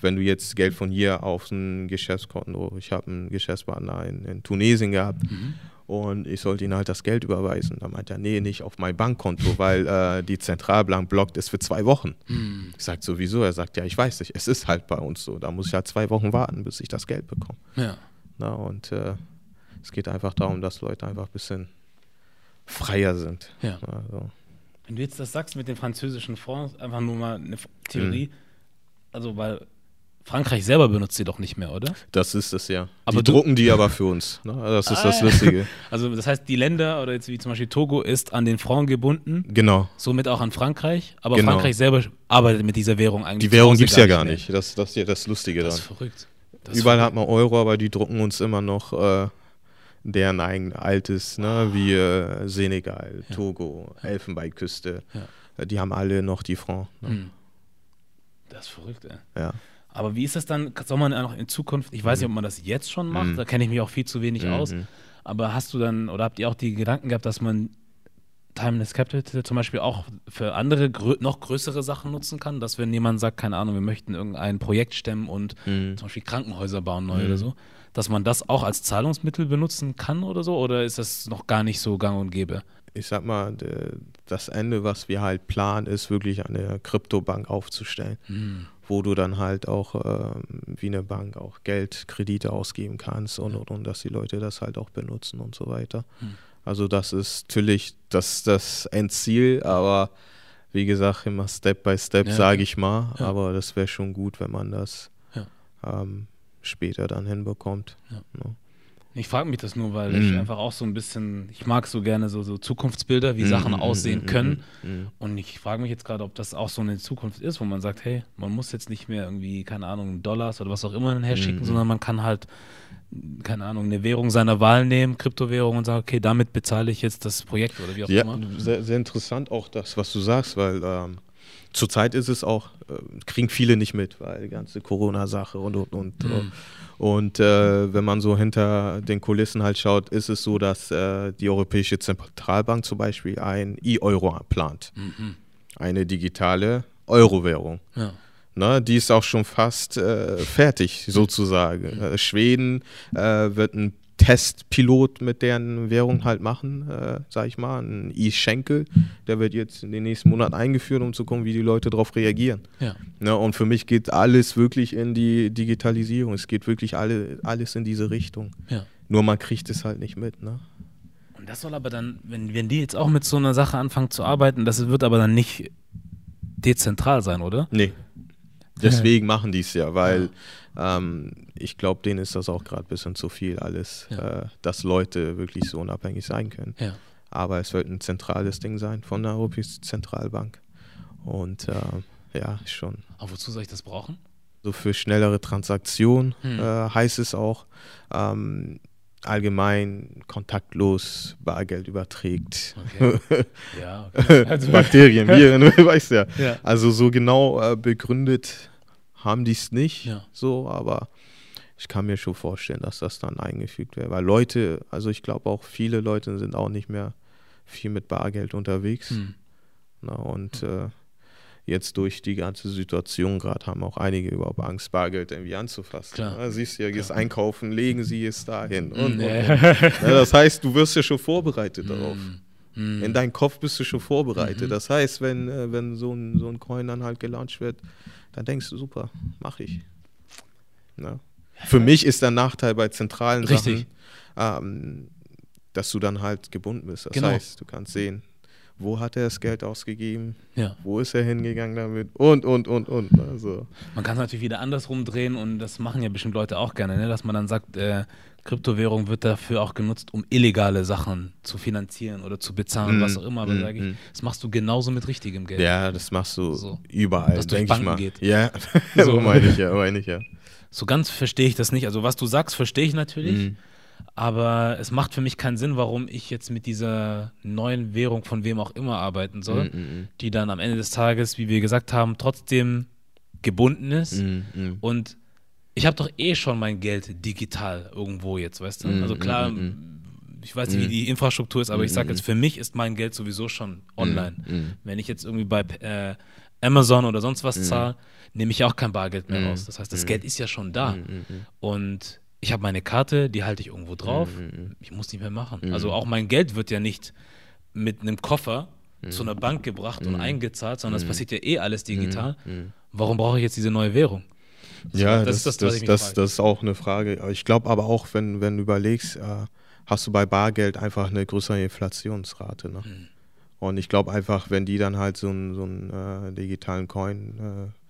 wenn du jetzt Geld von hier auf ein Geschäftskonto, ich habe einen Geschäftspartner in, in Tunesien gehabt Mhm. Und ich sollte ihm halt das Geld überweisen. Da meint er, nee, nicht auf mein Bankkonto, weil äh, die Zentralbank blockt es für zwei Wochen. Mhm. Ich sage sowieso, er sagt, ja, ich weiß nicht, es ist halt bei uns so. Da muss ich halt zwei Wochen warten, bis ich das Geld bekomme. Ja. Na, und äh, es geht einfach darum, dass Leute einfach ein bisschen freier sind. Ja. Also, Wenn du jetzt das sagst mit den französischen Fonds, einfach nur mal eine Theorie, also weil Frankreich selber benutzt sie doch nicht mehr, oder? das ist es ja. Aber die drucken die aber für uns. Ne? Das ist das Ah. Lustige. *laughs* Also das heißt, die Länder oder jetzt wie zum Beispiel Togo ist an den Franc gebunden, Genau. somit auch an Frankreich, aber Genau. Frankreich selber arbeitet mit dieser Währung eigentlich. Die Währung gibt es ja gar nicht. Das, das ist ja das Lustige Das ist daran. verrückt. Das Überall verrückt. hat man Euro, aber die drucken uns immer noch äh, deren eigen altes, ne? wie äh, Senegal, Ja. Togo, Elfenbeinküste. Ja. Die haben alle noch die Franc. Ne? Hm. Das ist verrückt, ey. Ja. Aber wie ist das dann, soll man auch in Zukunft, ich weiß nicht, ob man das jetzt schon macht, Mhm. da kenne ich mich auch viel zu wenig aus, Mhm. aber hast du dann, oder habt ihr auch die Gedanken gehabt, dass man Timeless Capital zum Beispiel auch für andere, grö noch größere Sachen nutzen kann, dass wenn jemand sagt, keine Ahnung, wir möchten irgendein Projekt stemmen und Mhm. zum Beispiel Krankenhäuser bauen neu Mhm. oder so, dass man das auch als Zahlungsmittel benutzen kann oder so, oder ist das noch gar nicht so gang und gäbe? ich sag mal, das Ende, was wir halt planen, ist wirklich eine Kryptobank aufzustellen, Hm. Wo du dann halt auch ähm, wie eine Bank auch Geld, Kredite ausgeben kannst und, und, und dass die Leute das halt auch benutzen und so weiter. Hm. Also das ist natürlich das, das Endziel, aber wie gesagt, immer Step by Step, Ja, sage ich mal. Ja. Aber das wäre schon gut, wenn man das Ja. ähm, später dann hinbekommt. Ja. Ich frage mich das nur, weil ich Mhm. einfach auch so ein bisschen, ich mag so gerne so, so Zukunftsbilder, wie Sachen Mhm, aussehen mhm, können. mhm. Und ich frage mich jetzt gerade, ob das auch so eine Zukunft ist, wo man sagt, hey, man muss jetzt nicht mehr irgendwie, keine Ahnung, Dollars oder was auch immer herschicken, Mhm. sondern man kann halt, keine Ahnung, eine Währung seiner Wahl nehmen, Kryptowährung und sagen, okay, damit bezahle ich jetzt das Projekt oder wie auch Ja, immer. sehr, sehr interessant auch das, was du sagst, weil ähm, zurzeit ist es auch, äh, kriegen viele nicht mit, weil die ganze Corona-Sache und und und. Mhm. Und äh, wenn man so hinter den Kulissen halt schaut, ist es so, dass äh, die Europäische Zentralbank zum Beispiel ein E-Euro plant. Mhm. Eine digitale Euro-Währung. Ja. Ne, die ist auch schon fast äh, fertig, sozusagen. Äh, Schweden äh, wird einen Testpilot mit deren Währung halt machen, äh, sag ich mal, ein E-Schenkel. Der wird jetzt in den nächsten Monaten eingeführt, um zu gucken, wie die Leute darauf reagieren. Ja. Ne, und für mich geht alles wirklich in die Digitalisierung. Es geht wirklich alle, alles in diese Richtung. ja. Nur man kriegt es halt nicht mit. Ne? Und das soll aber dann, wenn, wenn die jetzt auch mit so einer Sache anfangen zu arbeiten, das wird aber dann nicht dezentral sein, oder? Nee. Deswegen machen die es ja, weil ähm, ich glaube, denen ist das auch gerade ein bisschen zu viel alles, Ja. äh, dass Leute wirklich so unabhängig sein können. Ja. Aber es wird ein zentrales Ding sein von der Europäischen Zentralbank. Und äh, ja, schon. Aber wozu soll ich das brauchen? So für schnellere Transaktionen Hm. äh, heißt es auch ähm, allgemein kontaktlos Bargeld überträgt. Okay. *laughs* ja, okay. Also, Bakterien, Viren, *laughs* weißt ja. ja. Also so genau äh, begründet haben die es nicht, Ja. so, aber ich kann mir schon vorstellen, dass das dann eingefügt wäre. Weil Leute, also ich glaube auch viele Leute sind auch nicht mehr viel mit Bargeld unterwegs. Hm. Na, und äh, jetzt durch die ganze Situation gerade haben auch einige überhaupt Angst, Bargeld irgendwie anzufassen. Klar. Na, siehst du ja, gehst Klar. einkaufen, legen sie es dahin. Und, und, Ja. und. Ja, das heißt, du wirst ja schon vorbereitet darauf. Hm. In deinem Kopf bist du schon vorbereitet. Mhm. Das heißt, wenn, äh, wenn so ein, so ein Coin dann halt gelauncht wird, dann denkst du, super, mach ich. Na? Für mich ist der Nachteil bei zentralen Richtig. Sachen, ähm, dass du dann halt gebunden bist. Das Genau. heißt, du kannst sehen, wo hat er das Geld ausgegeben, ja. wo ist er hingegangen damit und, und, und, und. Also, Man kann es natürlich wieder andersrum drehen und das machen ja bestimmt Leute auch gerne, ne? dass man dann sagt, äh, Kryptowährung wird dafür auch genutzt, um illegale Sachen zu finanzieren oder zu bezahlen, Mm, was auch immer. Aber mm, sage ich, mm. das machst du genauso mit richtigem Geld. ja, das machst du So. überall, denke ich mal. geht. Ja, *laughs* So. so *laughs* meine ich ja, meine ich ja. So ganz verstehe ich das nicht. Also was du sagst, verstehe ich natürlich. Aber es macht für mich keinen Sinn, warum ich jetzt mit dieser neuen Währung von wem auch immer arbeiten soll, Mm, mm, die dann am Ende des Tages, wie wir gesagt haben, trotzdem gebunden ist. mm, mm. Und ich habe doch eh schon mein Geld digital irgendwo jetzt, weißt du? Mm, Also klar, mm, mm, ich weiß nicht, wie die Infrastruktur ist, aber ich sage Mm, jetzt, für mich ist mein Geld sowieso schon online. mm. Wenn ich jetzt irgendwie bei äh, Amazon oder sonst was zahle, nehme ich auch kein Bargeld mehr raus. Das heißt, das Geld ist ja schon da. Und ich habe meine Karte, die halte ich irgendwo drauf. Mhm, Ich muss nicht mehr machen. Also auch mein Geld wird ja nicht mit einem Koffer Mhm. zu einer Bank gebracht und eingezahlt, sondern das passiert ja eh alles Mhm. digital. Warum brauche ich jetzt diese neue Währung? Ja, das das, ist das, das, das, ist auch eine Frage. Ich glaube aber auch, wenn, wenn du überlegst, äh, hast du bei Bargeld einfach eine größere Inflationsrate. Ne? Und ich glaube einfach, wenn die dann halt so einen so einen, äh, digitalen Coin äh,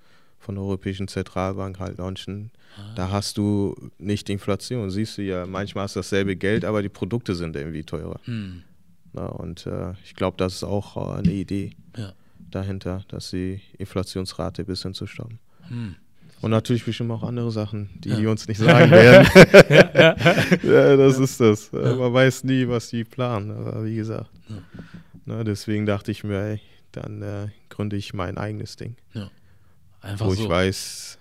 von der Europäischen Zentralbank halt launchen, Ah. da hast du nicht Inflation. Siehst du ja, manchmal hast du dasselbe Geld, aber die Produkte sind irgendwie teurer. Hm. Ne? Und äh, ich glaube, das ist auch äh, eine Idee Ja. dahinter, dass die Inflationsrate ein bisschen zu stoppen. Hm. Und natürlich bestimmt auch andere Sachen, die Ja. die uns nicht sagen werden. *laughs* ja, das ist das. Äh, Man weiß nie, was die planen, aber wie gesagt. Ne, deswegen dachte ich mir, ey, dann äh, gründe ich mein eigenes Ding, Einfach wo so. ich weiß,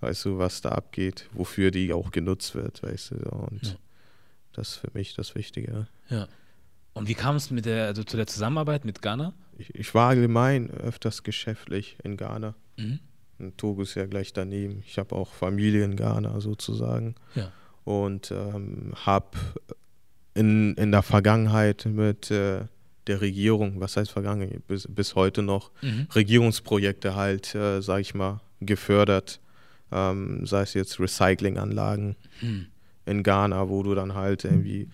weißt du, was da abgeht, wofür die auch genutzt wird, weißt du. Und Ja. das ist für mich das Wichtige. Ja. Und wie kam es mit der, also zu der Zusammenarbeit mit Ghana? Ich, ich war allgemein öfters geschäftlich in Ghana. Mhm. Und Togo ist ja gleich daneben. Ich habe auch Familie in Ghana sozusagen. Ja. und ähm, habe in, in der Vergangenheit mit äh, der Regierung, was heißt Vergangenheit, bis, bis heute noch Mhm. Regierungsprojekte halt, äh, sage ich mal, gefördert, ähm, sei es jetzt Recyclinganlagen Hm. in Ghana, wo du dann halt irgendwie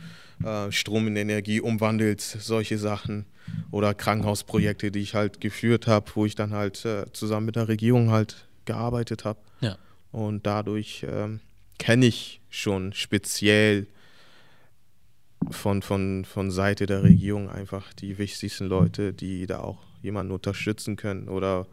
äh, Strom in Energie umwandelst, solche Sachen oder Krankenhausprojekte, die ich halt geführt habe, wo ich dann halt äh, zusammen mit der Regierung halt gearbeitet habe. Ja. Und dadurch ähm, kenne ich schon speziell von, von, von Seite der Regierung einfach die wichtigsten Leute, die da auch jemanden unterstützen können oder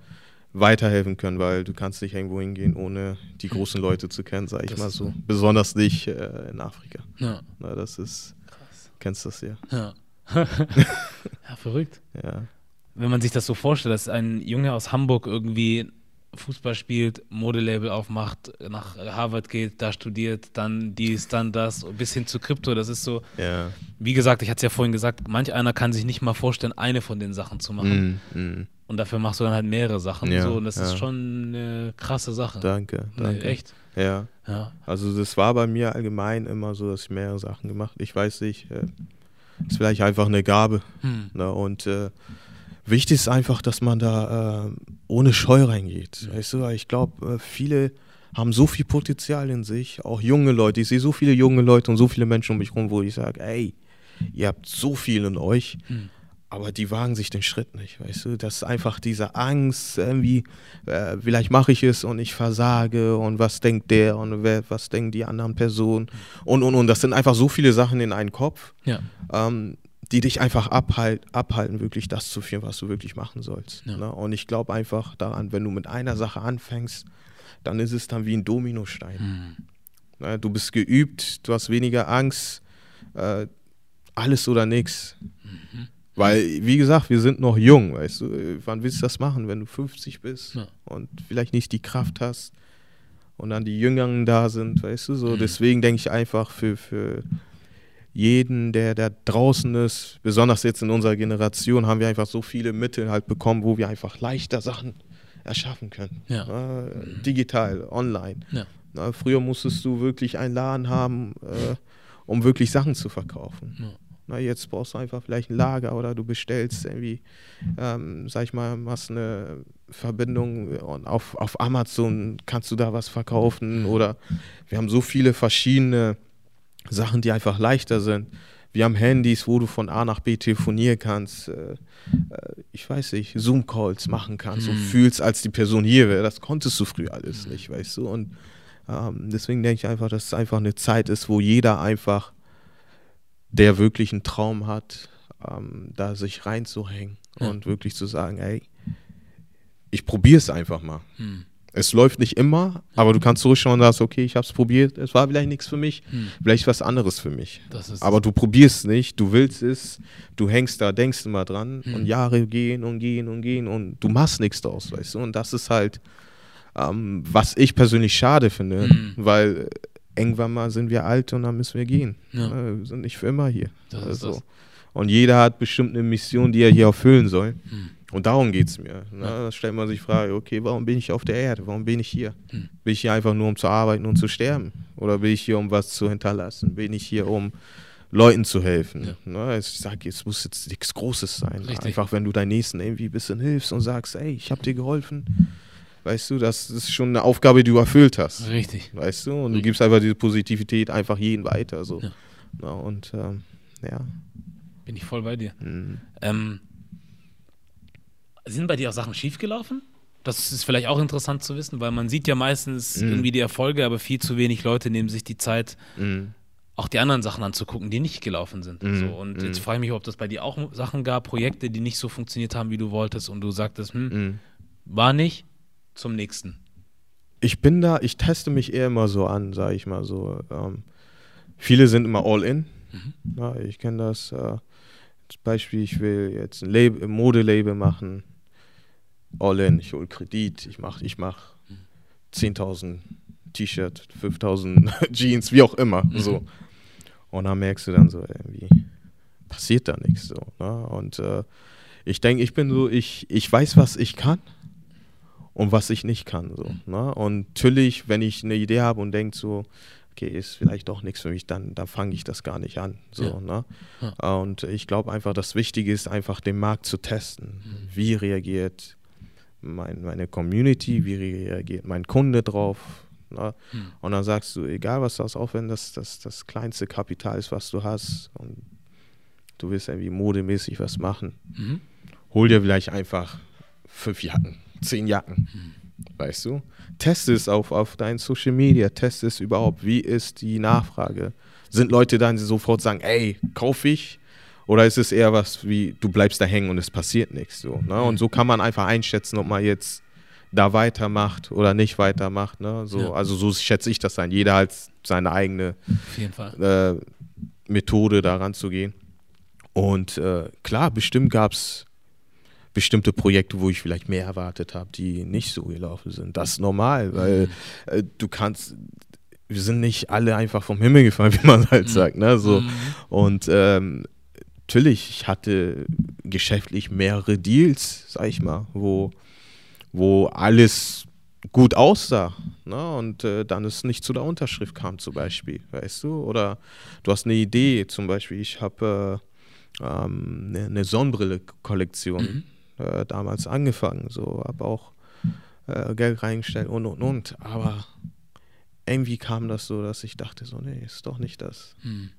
weiterhelfen können, weil du kannst nicht irgendwo hingehen, ohne die großen Leute zu kennen, sage ich Das mal so. Besonders nicht äh, in Afrika. Ja. Na, das ist, Krass. kennst das ja. Ja. *laughs* ja, verrückt. Ja. Wenn man sich das so vorstellt, dass ein Junge aus Hamburg irgendwie Fußball spielt, Modelabel aufmacht, nach Harvard geht, da studiert, dann dies, dann das, bis hin zu Krypto, das ist so, Ja. wie gesagt, ich hatte es ja vorhin gesagt, manch einer kann sich nicht mal vorstellen, eine von den Sachen zu machen. Mm, mm. Und dafür machst du dann halt mehrere Sachen. Ja, so, und das ist ja. schon eine krasse Sache. Danke, Nee, danke. echt? Ja. Ja. Also das war bei mir allgemein immer so, dass ich mehrere Sachen gemacht. Ich weiß nicht, äh, ist vielleicht einfach eine Gabe. Hm. Ne? Und äh, wichtig ist einfach, dass man da äh, ohne Scheu reingeht. Weißt du, ich glaube, äh, viele haben so viel Potenzial in sich, auch junge Leute. Ich sehe so viele junge Leute und so viele Menschen um mich rum, wo ich sage, ey, ihr habt so viel in euch, Hm. aber die wagen sich den Schritt nicht, weißt du? Das ist einfach diese Angst, irgendwie, äh, vielleicht mache ich es und ich versage und was denkt der und wer, was denken die anderen Personen und, und, und. Das sind einfach so viele Sachen in einen Kopf Ja. ähm, die dich einfach abhalt, abhalten, wirklich das zu führen, was du wirklich machen sollst. Ja. Ne? Und ich glaube einfach daran, wenn du mit einer Sache anfängst, dann ist es dann wie ein Dominostein. Hm. Ne? Du bist geübt, du hast weniger Angst, äh, alles oder nichts. Mhm. Weil, wie gesagt, wir sind noch jung, weißt du, wann willst du das machen, wenn du 50 bist Ja. und vielleicht nicht die Kraft hast und dann die Jüngeren da sind, weißt du, so. Mhm. Deswegen denke ich einfach für, für jeden, der da draußen ist, besonders jetzt in unserer Generation, haben wir einfach so viele Mittel halt bekommen, wo wir einfach leichter Sachen erschaffen können. Ja. Äh, digital, online. Ja. Na, früher musstest du wirklich einen Laden haben, äh, um wirklich Sachen zu verkaufen. Ja. Na, jetzt brauchst du einfach vielleicht ein Lager oder du bestellst irgendwie, ähm, sag ich mal, hast eine Verbindung und auf, auf Amazon kannst du da was verkaufen oder wir haben so viele verschiedene Sachen, die einfach leichter sind. Wir haben Handys, wo du von A nach B telefonieren kannst. Äh, äh, ich weiß nicht, Zoom-Calls machen kannst und Mhm. fühlst, als die Person hier wäre. Das konntest du früher alles nicht, weißt du. Und ähm, deswegen denke ich einfach, dass es einfach eine Zeit ist, wo jeder einfach, der wirklich einen Traum hat, ähm, da sich reinzuhängen Ja. und wirklich zu sagen, ey, ich probiere es einfach mal. Hm. Es läuft nicht immer, aber du kannst zurückschauen und sagst, okay, ich habe es probiert, es war vielleicht nichts für mich, Hm. vielleicht was anderes für mich. Aber du probierst nicht, du willst es, du hängst da, denkst immer dran Hm. und Jahre gehen und gehen und gehen und du machst nichts daraus, weißt du? Und das ist halt, ähm, was ich persönlich schade finde, Hm. weil irgendwann mal sind wir alt und dann müssen wir gehen. Ja. Äh, Wir sind nicht für immer hier. Das Also. Und jeder hat bestimmt eine Mission, die er hier erfüllen soll. Hm. Und darum geht es mir. Ne? Da stellt man sich die Frage, okay, warum bin ich auf der Erde? Warum bin ich hier? Hm. Bin ich hier einfach nur, um zu arbeiten und zu sterben? Oder bin ich hier, um was zu hinterlassen? Bin ich hier, um Leuten zu helfen? Ja. Ne? Ich sage, es muss jetzt nichts Großes sein. Richtig. Einfach, wenn du deinen Nächsten irgendwie ein bisschen hilfst und sagst, ey, ich habe dir geholfen. Weißt du, das ist schon eine Aufgabe, die du erfüllt hast. Richtig. Weißt du? Und du Richtig. gibst einfach diese Positivität einfach jeden weiter. So. Ja. Ja, und ähm, ja. Bin ich voll bei dir. Mhm. Ähm, sind bei dir auch Sachen schiefgelaufen? Das ist vielleicht auch interessant zu wissen, weil man sieht ja meistens Mhm. irgendwie die Erfolge, aber viel zu wenig Leute nehmen sich die Zeit, Mhm. auch die anderen Sachen anzugucken, die nicht gelaufen sind. Mhm. So, und Mhm. jetzt frage ich mich, ob das bei dir auch Sachen gab, Projekte, die nicht so funktioniert haben, wie du wolltest, und du sagtest, hm, Mhm. war nicht, zum nächsten. Ich bin da, ich teste mich eher immer so an, sage ich mal so. Ähm, viele sind immer all in. Mhm. Ja, ich kenne das. Äh, zum Beispiel, ich will jetzt ein, Label, ein Modelabel machen. All in, ich hole Kredit, ich mache ich mach 10.000 T-Shirt, 5.000 *laughs* Jeans, wie auch immer. Mhm. So. Und dann merkst du dann so, irgendwie passiert da nichts so. Ne? Und äh, ich denke, ich bin so, ich, ich weiß, was ich kann und was ich nicht kann. So, ne? Und natürlich, wenn ich eine Idee habe und denke so, okay, ist vielleicht doch nichts für mich, dann, dann fange ich das gar nicht an. So, Ja. ne? Ja. Und ich glaube einfach, das Wichtige ist einfach, den Markt zu testen. Wie reagiert mein, meine Community, wie reagiert mein Kunde drauf? Ne? Mhm. Und dann sagst du, egal was das, auch wenn das, das das kleinste Kapital ist, was du hast und du willst irgendwie modemäßig was machen, Mhm. hol dir vielleicht einfach fünf Jacken, zehn Jacken. Weißt du? Teste es auf, auf deinen Social Media, teste es überhaupt. Wie ist die Nachfrage? Sind Leute dann, die sofort sagen, ey, kauf ich? Oder ist es eher was wie, du bleibst da hängen und es passiert nichts? So, ne? Und so kann man einfach einschätzen, ob man jetzt da weitermacht oder nicht weitermacht. Ne? So, Ja. Also so schätze ich das ein. Jeder hat seine eigene äh, Methode daran zu gehen. Und äh, klar, bestimmt gab es bestimmte Projekte, wo ich vielleicht mehr erwartet habe, die nicht so gelaufen sind. Das ist normal, weil äh, du kannst, wir sind nicht alle einfach vom Himmel gefallen, *laughs* wie man halt sagt. Ne? So. Mhm. Und ähm, natürlich, ich hatte geschäftlich mehrere Deals, sag ich mal, wo, wo alles gut aussah. Ne? Und äh, dann es nicht zu der Unterschrift kam, zum Beispiel, weißt du? Oder du hast eine Idee, zum Beispiel, ich habe äh, ähm, eine, eine Sonnenbrille-Kollektion äh, damals angefangen, so, habe auch äh, Geld reingestellt und und und. Aber irgendwie kam das so, dass ich dachte, so, nee, ist doch nicht das. Mhm.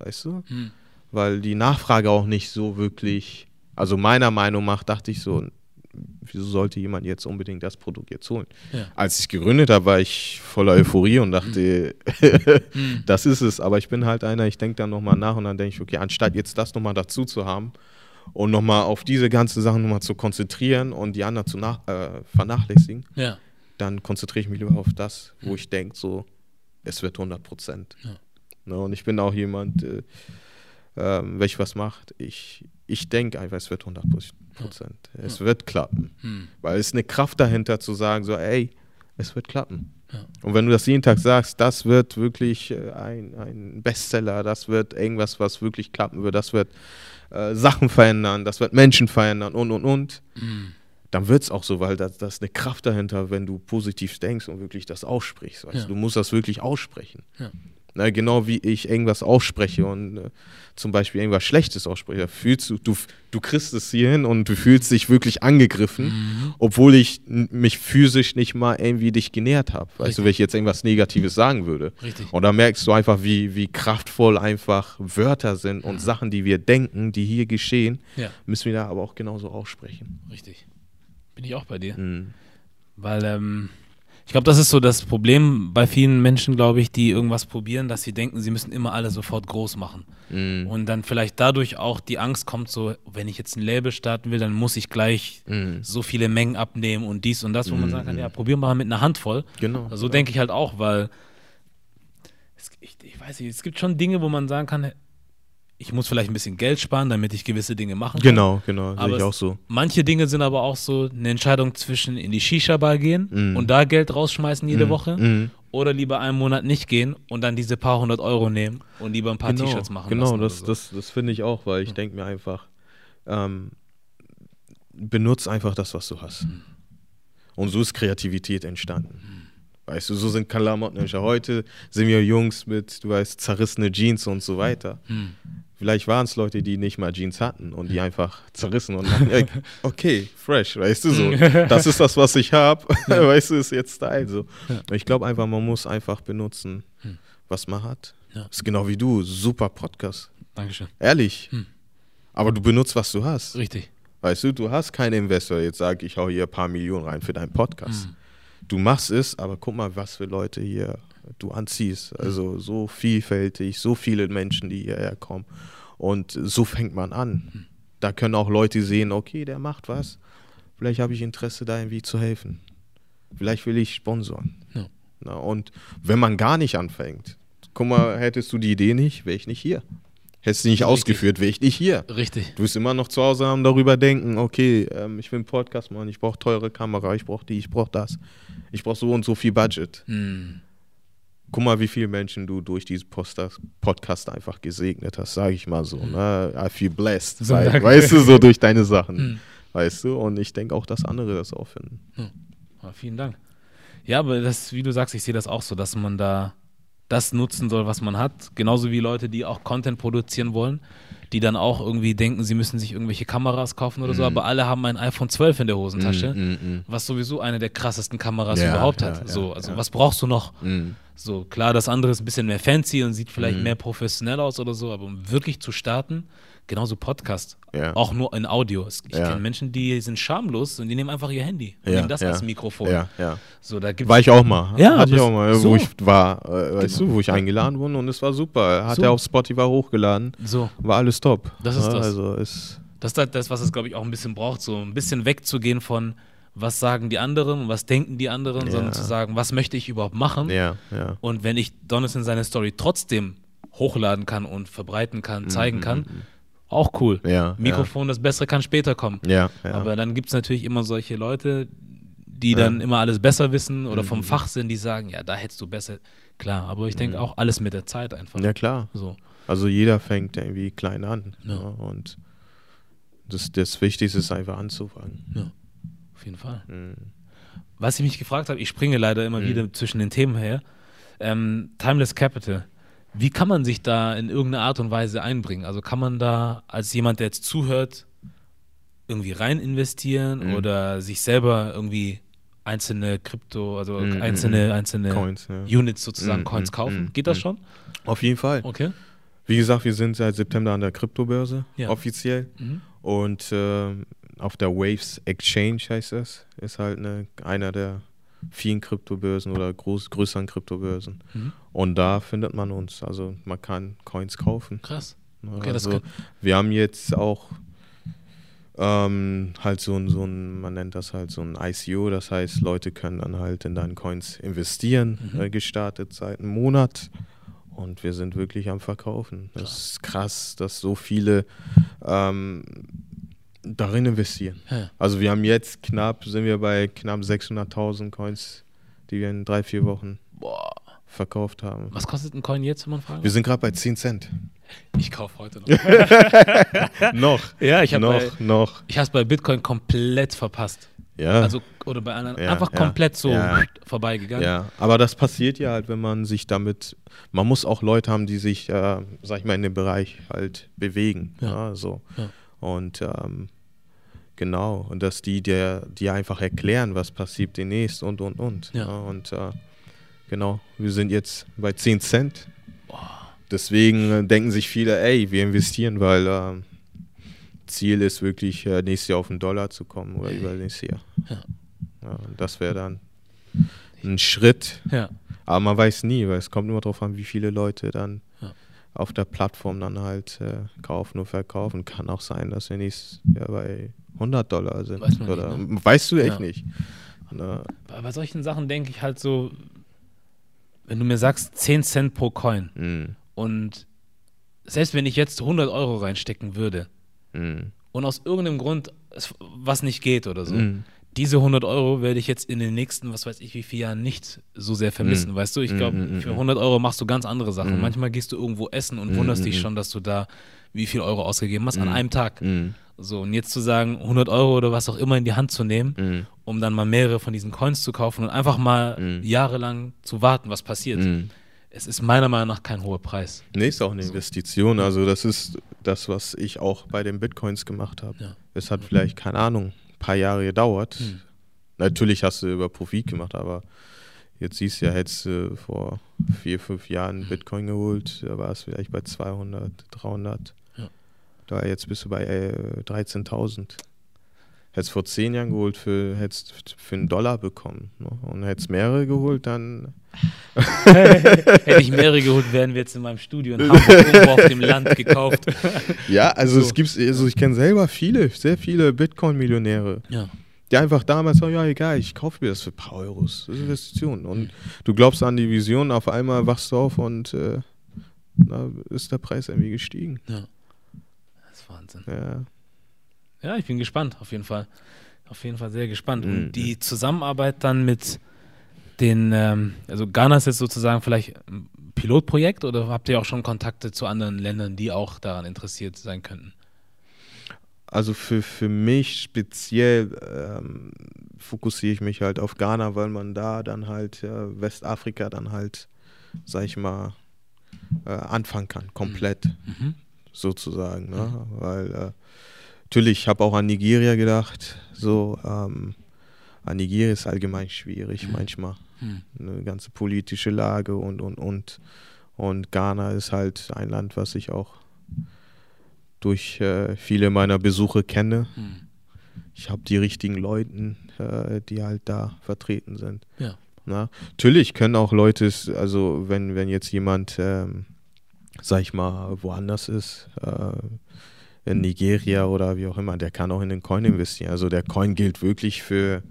Weißt du? Mhm. Weil die Nachfrage auch nicht so wirklich, also meiner Meinung nach dachte ich so, wieso sollte jemand jetzt unbedingt das Produkt jetzt holen? Ja. Als ich gegründet habe, war ich voller Euphorie und dachte, Mhm. *laughs* das ist es. Aber ich bin halt einer, ich denke dann nochmal nach und dann denke ich, okay, anstatt jetzt das nochmal dazu zu haben und nochmal auf diese ganzen Sachen nochmal zu konzentrieren und die anderen zu nach, äh, vernachlässigen, Ja. dann konzentriere ich mich lieber auf das, wo ich denke, so, es wird 100 Prozent. Ja. Ne, und ich bin auch jemand, äh, ähm, wenn ich was macht, ich, ich denke einfach, es wird 100 Prozent. Es wird klappen. Mhm. Weil es ist eine Kraft dahinter zu sagen, so, ey, es wird klappen. Ja. Und wenn du das jeden Tag sagst, das wird wirklich äh, ein, ein Bestseller, das wird irgendwas, was wirklich klappen wird, das wird äh, Sachen verändern, das wird Menschen verändern und, und, und, Mhm. dann wird es auch so, weil das, das ist eine Kraft dahinter, wenn du positiv denkst und wirklich das aussprichst. Ja. du? Du musst das wirklich aussprechen. Ja. Na, genau wie ich irgendwas ausspreche und äh, zum Beispiel irgendwas Schlechtes ausspreche, da fühlst du, du, du kriegst es hier hin und du fühlst dich wirklich angegriffen, Mhm. obwohl ich mich physisch nicht mal irgendwie dich genährt habe. Weißt du, wenn ich jetzt irgendwas Negatives sagen würde. Richtig. Und da merkst du einfach, wie, wie kraftvoll einfach Wörter sind und Sachen, die wir denken, die hier geschehen, Ja, müssen wir da aber auch genauso aussprechen. richtig. Bin ich auch bei dir. Mhm. Weil, ähm, Ich glaube, das ist so das Problem bei vielen Menschen, glaube ich, die irgendwas probieren, dass sie denken, sie müssen immer alles sofort groß machen. Mhm. Und dann vielleicht dadurch auch die Angst kommt, so, wenn ich jetzt ein Label starten will, dann muss ich gleich Mhm. so viele Mengen abnehmen und dies und das, wo man sagen kann, ja, probier mal mit einer Handvoll. Genau. So denke ich halt auch, weil es, ich, ich weiß nicht, es gibt schon Dinge, wo man sagen kann, ich muss vielleicht ein bisschen Geld sparen, damit ich gewisse Dinge machen kann. Genau, genau, sehe ich auch so. Manche Dinge sind aber auch so eine Entscheidung zwischen in die Shisha-Bar gehen Mhm. und da Geld rausschmeißen jede Mhm. Woche Mhm. oder lieber einen Monat nicht gehen und dann diese paar hundert Euro nehmen und lieber ein paar genau, T-Shirts machen Genau, das, so. das, das finde ich auch, weil ich denke mir einfach, ähm, benutz einfach das, was du hast. Hm. Und so ist Kreativität entstanden. Weißt du, so sind Klamotten. Heute sind wir Jungs mit, du weißt, zerrissene Jeans und so weiter. Hm. Vielleicht waren es Leute, die nicht mal Jeans hatten und die einfach zerrissen und *laughs* ey, okay, fresh, weißt du so. *laughs* Das ist das, was ich habe. *laughs* Weißt du, ist jetzt Style so. Ich glaube einfach, man muss einfach benutzen, was man hat. Hm. Ja. Ist genau wie du, super Podcast. Dankeschön. Ehrlich. Hm. Aber du benutzt, was du hast. Richtig. Weißt du, du hast keinen Investor, jetzt sagt, ich hau hier ein paar Millionen rein für deinen Podcast. Hm. Du machst es, aber guck mal, was für Leute hier du anziehst. Also so vielfältig, so viele Menschen, die hierher kommen. Und so fängt man an. Da können auch Leute sehen, okay, der macht was. Vielleicht habe ich Interesse, da irgendwie zu helfen. Vielleicht will ich sponsoren. Ja. Na, und wenn man gar nicht anfängt, guck mal, hättest du die Idee nicht, wäre ich nicht hier. Hättest du nicht Richtig. ausgeführt, wäre ich nicht hier. Richtig. Du wirst immer noch zu Hause haben, darüber denken, okay, ähm, ich will einen Podcast machen, ich brauche teure Kamera, ich brauche die, ich brauche das. Ich brauche so und so viel Budget. Hm. Guck mal, wie viele Menschen du durch diesen Podcast einfach gesegnet hast, sage ich mal so. Ne? I feel blessed, So, weil, weißt du, so durch deine Sachen. Hm. Weißt du, und ich denke auch, dass andere das auch finden. Ah, vielen Dank. Ja, aber das, wie du sagst, ich sehe das auch so, dass man da das nutzen soll, was man hat. Genauso wie Leute, die auch Content produzieren wollen, die dann auch irgendwie denken, sie müssen sich irgendwelche Kameras kaufen oder so, Mhm. aber alle haben ein iPhone 12 in der Hosentasche, Mm, mm, was sowieso eine der krassesten Kameras Ja, überhaupt ja, hat. ja, so, also was brauchst du noch? mm, mm. So, klar, das andere ist ein bisschen mehr fancy und sieht vielleicht mehr professionell aus oder so, aber um wirklich zu starten, genauso Podcast. Ja. Auch nur in Audio. Ich Ja. kenne Menschen, die sind schamlos und die nehmen einfach ihr Handy und Ja, nehmen das ja. als Mikrofon. Ja, ja. So, da gibt's War ich auch mal. Ja, Hatte ich auch mal, so. wo ich war, äh, weißt Genau. du, wo ich eingeladen wurde und es war super. Hat So. er auf Spotify hochgeladen. so. War alles top. Das ist Ja, das. Also ist Das ist halt das, was es, glaube ich, auch ein bisschen braucht, so ein bisschen wegzugehen von, was sagen die anderen und was denken die anderen, Ja. sondern zu sagen, was möchte ich überhaupt machen? ja, ja. Und wenn ich Donis in seine Story trotzdem hochladen kann und verbreiten kann, zeigen kann, auch cool. Mhm, Ja, Mikrofon, das Bessere kann später kommen. Ja, ja. Aber dann gibt es natürlich immer solche Leute, die dann immer alles besser wissen oder Mhm. vom Fach sind, die sagen, ja, da hättest du besser. Klar, aber ich denke auch alles mit der Zeit einfach. ja, klar. So. Also jeder fängt irgendwie klein an. Ja. Ja. Und das, das Wichtigste ist einfach anzufangen. Ja, auf jeden Fall. Mhm. Was ich mich gefragt habe, ich springe leider immer wieder zwischen den Themen her. Ähm, Timeless Capital. Wie kann man sich da in irgendeiner Art und Weise einbringen? Also kann man da als jemand, der jetzt zuhört, irgendwie rein investieren Mhm. oder sich selber irgendwie einzelne Krypto, also Mhm, einzelne, einzelne Coins, ja. Units sozusagen, Mhm, Coins mhm, kaufen? mhm, Geht das mhm. schon? Auf jeden Fall. Okay. Wie gesagt, wir sind seit September an der Kryptobörse, Ja. offiziell. Mhm. Und ähm, auf der Waves Exchange heißt das. Ist halt eine, einer der vielen Kryptobörsen oder groß, größeren Kryptobörsen. Mhm. Und da findet man uns. Also man kann Coins kaufen. Krass. Ne? Okay, also, wir haben jetzt auch ähm, halt so ein, so ein, man nennt das halt so ein ICO, das heißt, Leute können dann halt in deinen Coins investieren, Mhm. äh, gestartet seit einem Monat. Und wir sind wirklich am Verkaufen. Das ist krass, dass so viele ähm, darin investieren. Ja. Also wir haben jetzt knapp, sind wir bei knapp 600.000 Coins, die wir in drei, vier Wochen Boah. verkauft haben. Was kostet ein Coin jetzt, wenn man fragen Wir sind gerade bei 10 Cent. Ich kaufe heute noch. *laughs* noch. ja, ich habe noch, noch. ich es bei Bitcoin komplett verpasst. Ja. Also, oder bei anderen, Ja, einfach ja, komplett so ja. vorbeigegangen. Ja, aber das passiert ja halt, wenn man sich damit, man muss auch Leute haben, die sich, äh, sag ich mal, in dem Bereich halt bewegen. Ja. So. Und ähm, genau, und dass die dir, dir einfach erklären, was passiert demnächst und und und. Ja. und äh, genau, wir sind jetzt bei 10 Cent. Deswegen äh, denken sich viele, ey, wir investieren, weil ähm, Ziel ist wirklich, äh, nächstes Jahr auf einen Dollar zu kommen oder übernächstes Jahr. Ja. Ja, das wäre dann ein Schritt. Ja. Aber man weiß nie, weil es kommt immer darauf an, wie viele Leute dann Ja. Auf der Plattform dann halt äh, kaufen und verkaufen. Kann auch sein, dass wir nächstes Jahr bei 100 Dollar sind. Weiß Oder nicht, weißt du echt Ja. nicht. Na, Bei, solchen Sachen denke ich halt so, wenn du mir sagst 10 Cent pro Coin mh, und selbst wenn ich jetzt 100 Euro reinstecken würde mh, und aus irgendeinem Grund was nicht geht oder so, mh. Diese 100 Euro werde ich jetzt in den nächsten, was weiß ich, wie vielen Jahren nicht so sehr vermissen. Mm. Weißt du, ich Mm, glaube, mm, mm, für mm. 100 Euro machst du ganz andere Sachen. Manchmal gehst du irgendwo essen und wunderst dich schon, dass du da wie viel Euro ausgegeben hast an einem Tag. So, und jetzt zu sagen, 100 Euro oder was auch immer in die Hand zu nehmen, um dann mal mehrere von diesen Coins zu kaufen und einfach mal jahrelang zu warten, was passiert. Es ist meiner Meinung nach kein hoher Preis. Nee, ist auch eine Investition. Also das ist das, was ich auch bei den Bitcoins gemacht habe. Ja. Es hat vielleicht, keine Ahnung, paar Jahre gedauert. Hm. Natürlich hast du über Profit gemacht, aber jetzt siehst du ja, hättest du vor vier, fünf Jahren Bitcoin geholt, da war es vielleicht bei 200, 300. Ja. Da jetzt bist du bei äh, 13.000. Hättest vor zehn Jahren geholt, für, hättest für einen Dollar bekommen. Ne? Und hättest mehrere geholt, dann Hätte ich mehrere geholt, wären wir jetzt in meinem Studio in Hamburg irgendwo auf dem Land gekauft. Ja, also So. es gibt, also ich kenne selber viele, sehr viele Bitcoin-Millionäre, Ja. die einfach damals sagen, ja egal, ich kaufe mir das für ein paar Euros. Das ist Investition. Und du glaubst an die Vision, auf einmal wachst du auf und äh, da ist der Preis irgendwie gestiegen. ja. Das ist Wahnsinn. Ja. Ja, ich bin gespannt, auf jeden Fall. Auf jeden Fall sehr gespannt. Mhm. Und die Zusammenarbeit dann mit den, ähm, also Ghana ist jetzt sozusagen vielleicht ein Pilotprojekt oder habt ihr auch schon Kontakte zu anderen Ländern, die auch daran interessiert sein könnten? Also für, für mich speziell ähm, fokussiere ich mich halt auf Ghana, weil man da dann halt äh, Westafrika dann halt, sag ich mal, äh, anfangen kann, komplett. Mhm. sozusagen. Ne? Weil äh, natürlich, ich habe auch an Nigeria gedacht. So, ähm, an Nigeria ist allgemein schwierig manchmal. Hm. Eine ganze politische Lage und, und, und. Und Ghana ist halt ein Land, was ich auch durch äh, viele meiner Besuche kenne. Hm. Ich habe die richtigen Leuten, äh, die halt da vertreten sind. Ja. Na, natürlich können auch Leute, also wenn, wenn jetzt jemand, ähm, sag ich mal, woanders ist, äh, in Nigeria oder wie auch immer, der kann auch in den Coin investieren. Also der Coin gilt wirklich für,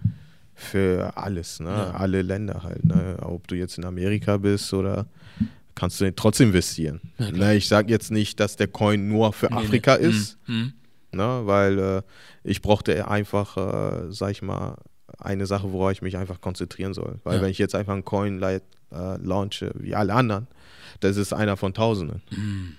für alles, ne? Ja. alle Länder halt. Ne? Ob du jetzt in Amerika bist oder kannst du trotzdem investieren. Klar. ne? Ich sage jetzt nicht, dass der Coin nur für Nee, nee. Afrika ist, Hm. ne? weil äh, ich brauchte einfach, äh, sag ich mal, eine Sache, worauf ich mich einfach konzentrieren soll. Weil Ja. wenn ich jetzt einfach einen Coin äh, launche, wie alle anderen, das ist einer von Tausenden. Hm.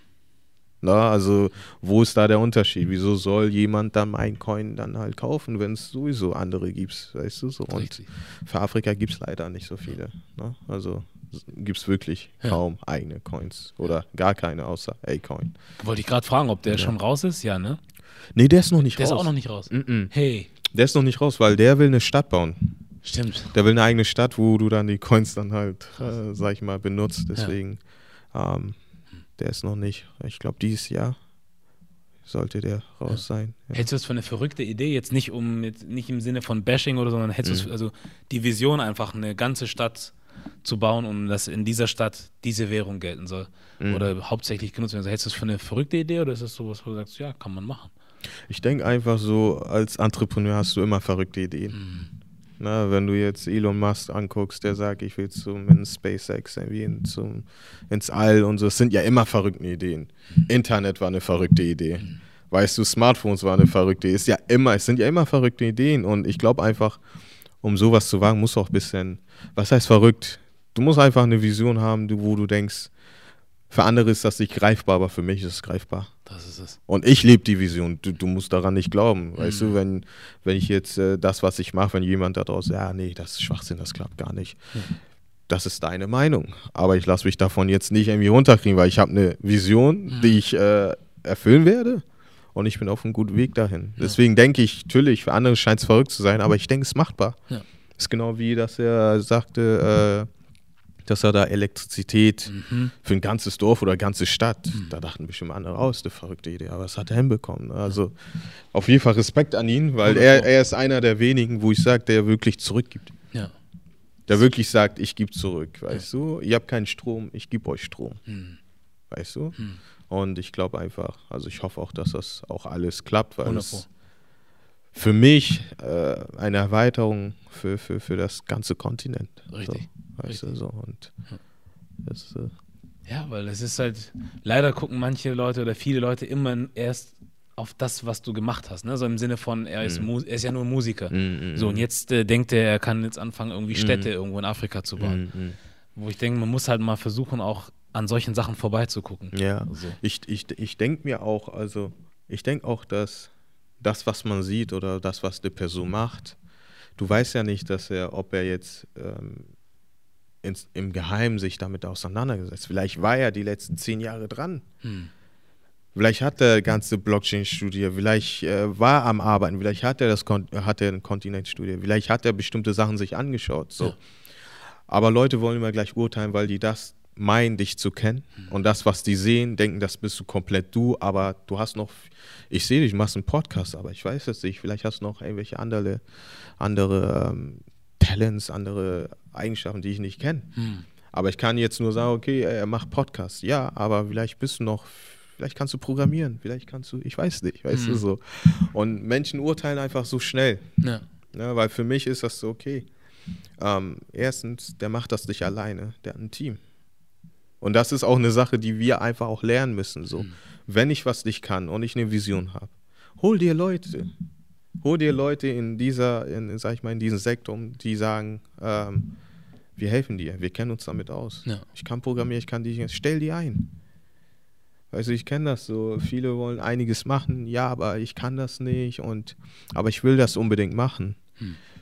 Na, also wo ist da der Unterschied? Wieso soll jemand dann einen Coin dann halt kaufen, wenn es sowieso andere gibt, weißt du so? Und Richtig. für Afrika gibt es leider nicht so viele. Ne? Also gibt es wirklich Ja. kaum eigene Coins oder gar keine außer A-Coin. Wollte ich gerade fragen, ob der Ja. schon raus ist? Ja, ne? Nee, der ist noch nicht Der raus. ist auch noch nicht raus. Mm-mm. Hey, Der ist noch nicht raus, weil der will eine Stadt bauen. stimmt. Der will eine eigene Stadt, wo du dann die Coins dann halt, äh, sag ich mal, benutzt. Deswegen, ähm, der ist noch nicht. Ich glaube, dieses Jahr sollte der raus sein. Ja. Hältst du das für eine verrückte Idee? Jetzt nicht um jetzt nicht im Sinne von Bashing oder so, sondern hältst du Mhm. es also die Vision einfach eine ganze Stadt zu bauen und dass in dieser Stadt diese Währung gelten soll Mhm. oder hauptsächlich genutzt werden soll. Hältst du das für eine verrückte Idee oder ist das sowas, wo du sagst, ja, kann man machen? Ich denke einfach so, als Entrepreneur hast du immer verrückte Ideen. Mhm. Na, wenn du jetzt Elon Musk anguckst, der sagt, ich will zum in SpaceX irgendwie in, zum, ins All und so, es sind ja immer verrückte Ideen. Internet war eine verrückte Idee. Weißt du, Smartphones war eine verrückte Idee. Ist ja immer, es sind ja immer verrückte Ideen. Und ich glaube einfach, um sowas zu wagen, musst du auch ein bisschen, was heißt verrückt? Du musst einfach eine Vision haben, wo du denkst, für andere ist das nicht greifbar, aber für mich ist es greifbar. Das ist es. Und ich lebe die Vision. Du, du musst daran nicht glauben. Weißt Mhm. du, wenn, wenn ich jetzt äh, das, was ich mache, wenn jemand da draußen, ja, nee, das ist Schwachsinn, das klappt gar nicht. Das ist deine Meinung. Aber ich lasse mich davon jetzt nicht irgendwie runterkriegen, weil ich habe eine Vision, Mhm. die ich äh, erfüllen werde. Und ich bin auf einem guten Weg dahin. Deswegen denke ich, natürlich, für andere scheint es verrückt zu sein, aber ich denke, es ist machbar. Ja. Ist genau wie, dass er sagte, äh, dass er da Elektrizität Mhm. für ein ganzes Dorf oder eine ganze Stadt. Da dachten bestimmt andere, oh, ist eine verrückte Idee, aber das hat er hinbekommen. Also auf jeden Fall Respekt an ihn, weil er, er ist einer der wenigen, wo ich sage, der wirklich zurückgibt. Ja. Der wirklich sagt, ich gebe zurück, weißt du? Ihr habt keinen Strom, ich gebe euch Strom. Weißt du? Und ich glaube einfach, also ich hoffe auch, dass das auch alles klappt, weil 100 Pro. es für mich äh, eine Erweiterung für, für, für das ganze Kontinent. Richtig, So, weißt du, so. Und das, äh, Ja, weil es ist halt, leider gucken manche Leute oder viele Leute immer erst auf das, was du gemacht hast. Ne? So im Sinne von, er ist, Mu er ist ja nur Musiker. mm, So, und jetzt äh, denkt er, er kann jetzt anfangen, irgendwie Städte irgendwo in Afrika zu bauen. mm, mm. Wo ich denke, man muss halt mal versuchen, auch an solchen Sachen vorbeizugucken. Ja, So. ich, ich, ich denke mir auch, also ich denke auch, dass das, was man sieht oder das, was die Person macht, du weißt ja nicht, dass er, ob er jetzt ähm, ins, im Geheimen sich damit auseinandergesetzt. Vielleicht war er die letzten zehn Jahre dran. Hm. Vielleicht hat er ganze Blockchain-Studie, vielleicht äh, war am Arbeiten, vielleicht hat er das Kon hat er eine Kontinentstudie, vielleicht hat er bestimmte Sachen sich angeschaut. So. Ja. Aber Leute wollen immer gleich urteilen, weil die das meinen, dich zu kennen. Und das, was die sehen, denken, das bist du komplett du, aber du hast noch, ich sehe dich, du machst einen Podcast, aber ich weiß es nicht, vielleicht hast du noch irgendwelche andere, andere ähm, Talents, andere Eigenschaften, die ich nicht kenne. Hm. Aber ich kann jetzt nur sagen, okay, er macht Podcast. Ja, aber vielleicht bist du noch, vielleicht kannst du programmieren, vielleicht kannst du, ich weiß nicht, weißt du so. Und Menschen urteilen einfach so schnell. Ja. Ne, weil für mich ist das so, okay. Ähm, erstens, der macht das nicht alleine, der hat ein Team. Und das ist auch eine Sache, die wir einfach auch lernen müssen. So, wenn ich was nicht kann und ich eine Vision habe, hol dir Leute, hol dir Leute in dieser, in, sag ich mal, in diesem Sektor, die sagen, ähm, wir helfen dir, wir kennen uns damit aus. Ja. Ich kann programmieren, ich kann die, stell die ein. Also ich kenne das so, viele wollen einiges machen, ja, aber ich kann das nicht und aber ich will das unbedingt machen.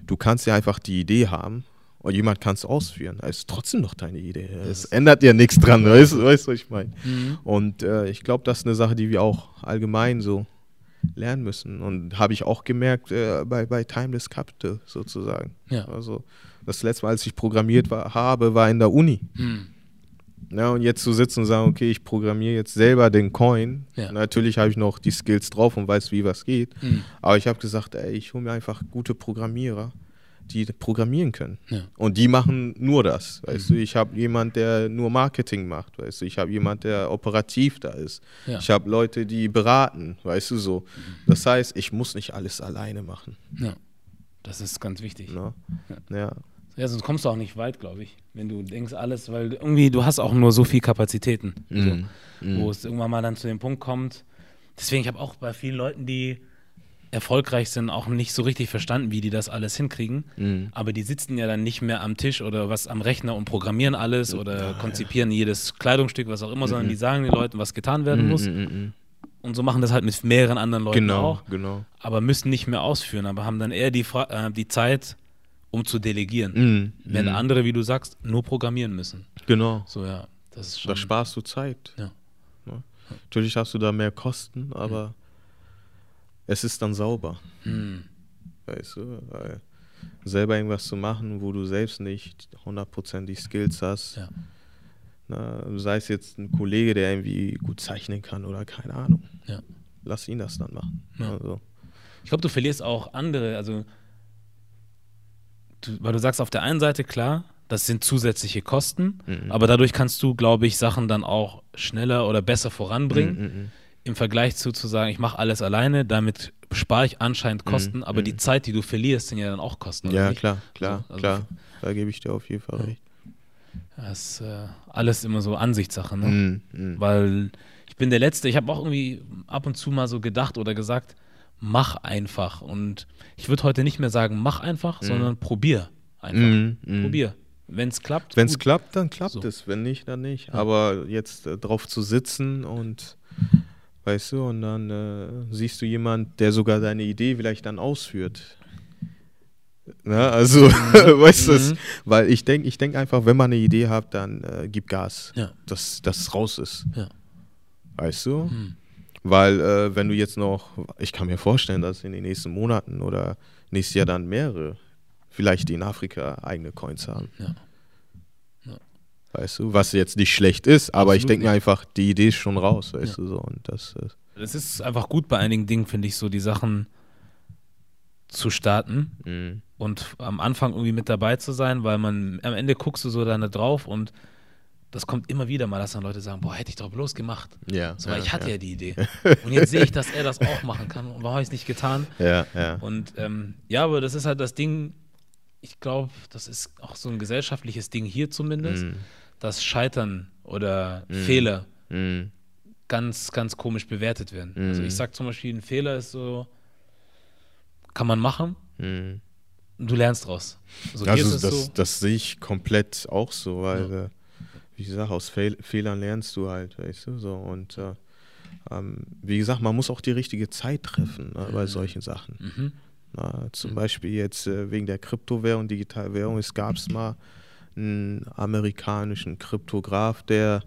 Du kannst ja einfach die Idee haben und jemand kann es ausführen. Es ist trotzdem noch deine Idee. Es ändert ja nichts dran, weißt du, weißt, du, was ich meine? Mhm. Und äh, ich glaube, das ist eine Sache, die wir auch allgemein so lernen müssen. Und habe ich auch gemerkt äh, bei, bei Timeless Capital sozusagen. Ja. Also das letzte Mal, als ich programmiert war, habe, war in der Uni. Hm. Ja, und jetzt zu sitzen und sagen, okay, ich programmiere jetzt selber den Coin. Ja. Natürlich habe ich noch die Skills drauf und weiß, wie was geht. Hm. Aber ich habe gesagt, ey, ich hole mir einfach gute Programmierer, die programmieren können. Ja. Mhm. Und die machen nur das. Weißt du, ich habe jemand, der nur Marketing macht. Weißt du, ich habe jemand, der operativ da ist. Ja. Ich habe Leute, die beraten. Weißt du so. Das heißt, ich muss nicht alles alleine machen. ja. Das ist ganz wichtig. Ne? Ja. Ja, sonst kommst du auch nicht weit, glaube ich, wenn du denkst alles, weil irgendwie du hast auch nur so viel Kapazitäten, Mhm. so, wo es irgendwann mal dann zu dem Punkt kommt. Deswegen, ich habe auch bei vielen Leuten, die erfolgreich sind, auch nicht so richtig verstanden, wie die das alles hinkriegen. Mhm. Aber die sitzen ja dann nicht mehr am Tisch oder was am Rechner und programmieren alles oder konzipieren jedes Kleidungsstück, was auch immer, sondern die sagen den Leuten, was getan werden muss. Mhm, mhm. Und so machen das halt mit mehreren anderen Leuten Genau, auch genau. aber müssen nicht mehr ausführen, aber haben dann eher die, Fra äh, die Zeit, um zu delegieren. Mhm, Wenn mhm. andere, wie du sagst, nur programmieren müssen. Genau. So, ja, das ist Da schon. sparst du Zeit. Ja. Ne? Natürlich hast du da mehr Kosten, aber es ist dann sauber. Hm. Weißt du, weil selber irgendwas zu machen, wo du selbst nicht 100% die Skills hast. Ja. Na, sei es jetzt ein Kollege, der irgendwie gut zeichnen kann oder keine Ahnung. Ja. Lass ihn das dann machen. Ja. Also, Ich glaube, du verlierst auch andere, also, du, weil du sagst auf der einen Seite, klar, das sind zusätzliche Kosten, Mhm. aber dadurch kannst du, glaube ich, Sachen dann auch schneller oder besser voranbringen. mm, mm, Im Vergleich zu, zu sagen, ich mache alles alleine, damit spare ich anscheinend Kosten, aber die Zeit, die du verlierst, sind ja dann auch Kosten. mm. Ja, klar, klar, So, also klar. Da gebe ich dir auf jeden Fall Ja. recht. Das ist äh, alles immer so Ansichtssache, ne? Mm, mm. Weil ich bin der Letzte, ich habe auch irgendwie ab und zu mal so gedacht oder gesagt, mach einfach. Und ich würde heute nicht mehr sagen, mach einfach, sondern probier einfach. Mm, mm. Probier. Wenn es klappt, Wenn es klappt, dann klappt So. es. Wenn nicht, dann nicht. Aber jetzt äh, drauf zu sitzen und weißt du, und dann äh, siehst du jemand, der sogar deine Idee vielleicht dann ausführt. Na, also, *laughs* weißt du, Mhm. weil ich denke ich denk einfach, wenn man eine Idee hat, dann äh, gib Gas, Ja. dass, es raus ist. Ja. Weißt du? Hm. Weil, äh, wenn du jetzt noch, ich kann mir vorstellen, dass in den nächsten Monaten oder nächstes Jahr dann mehrere, vielleicht in Afrika eigene Coins haben. Ja. Weißt du, was jetzt nicht schlecht ist, aber ich Absolut denke mir einfach, die Idee ist schon raus, weißt Ja. du so. Und das ist. Es ist einfach gut bei einigen Dingen, finde ich, so die Sachen zu starten Mhm. und am Anfang irgendwie mit dabei zu sein, weil man am Ende guckst du so da drauf und das kommt immer wieder mal, dass dann Leute sagen, boah, hätte ich doch bloß gemacht. Ja. So, ja, weil ich hatte ja. ja. die Idee. *laughs* Und jetzt sehe ich, dass er das auch machen kann. Und warum habe ich es nicht getan? Ja, ja. Und ähm, ja, aber das ist halt das Ding, ich glaube, das ist auch so ein gesellschaftliches Ding hier zumindest, Mhm. Dass Scheitern oder Fehler Mhm. ganz, ganz komisch bewertet werden. Mhm. Also ich sag zum Beispiel, ein Fehler ist so, kann man machen Mhm. und du lernst draus. Also, Also es das, so, das sehe ich komplett auch so, weil, Ja. äh, wie gesagt, aus Fehl Fehlern lernst du halt, weißt du, so und äh, ähm, wie gesagt, man muss auch die richtige Zeit treffen ne, bei solchen Sachen. mhm. Na, zum Beispiel jetzt äh, wegen der Kryptowährung, Digitalwährung, es gab mal einen amerikanischen Kryptograph, der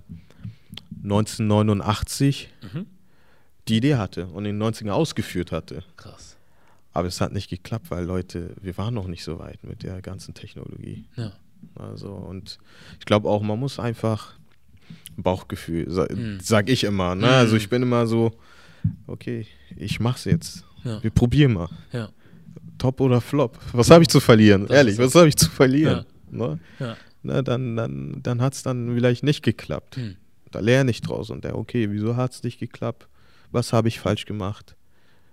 1989 Mhm. die Idee hatte und in den 90ern ausgeführt hatte. krass. Aber es hat nicht geklappt, weil Leute, wir waren noch nicht so weit mit der ganzen Technologie. Ja. Also und ich glaube auch, man muss einfach Bauchgefühl, sa Mhm. sag ich immer. Ne? Mhm. Also ich bin immer so, okay, ich mach's jetzt. Ja. Wir probieren mal. Ja. Top oder Flop. Was habe ich zu verlieren? Das Ehrlich, was habe ich zu verlieren? Ne? Ja. Ne, dann dann, dann hat es dann vielleicht nicht geklappt. Hm. Da lerne ich draus und der, okay, wieso hat es nicht geklappt? Was habe ich falsch gemacht?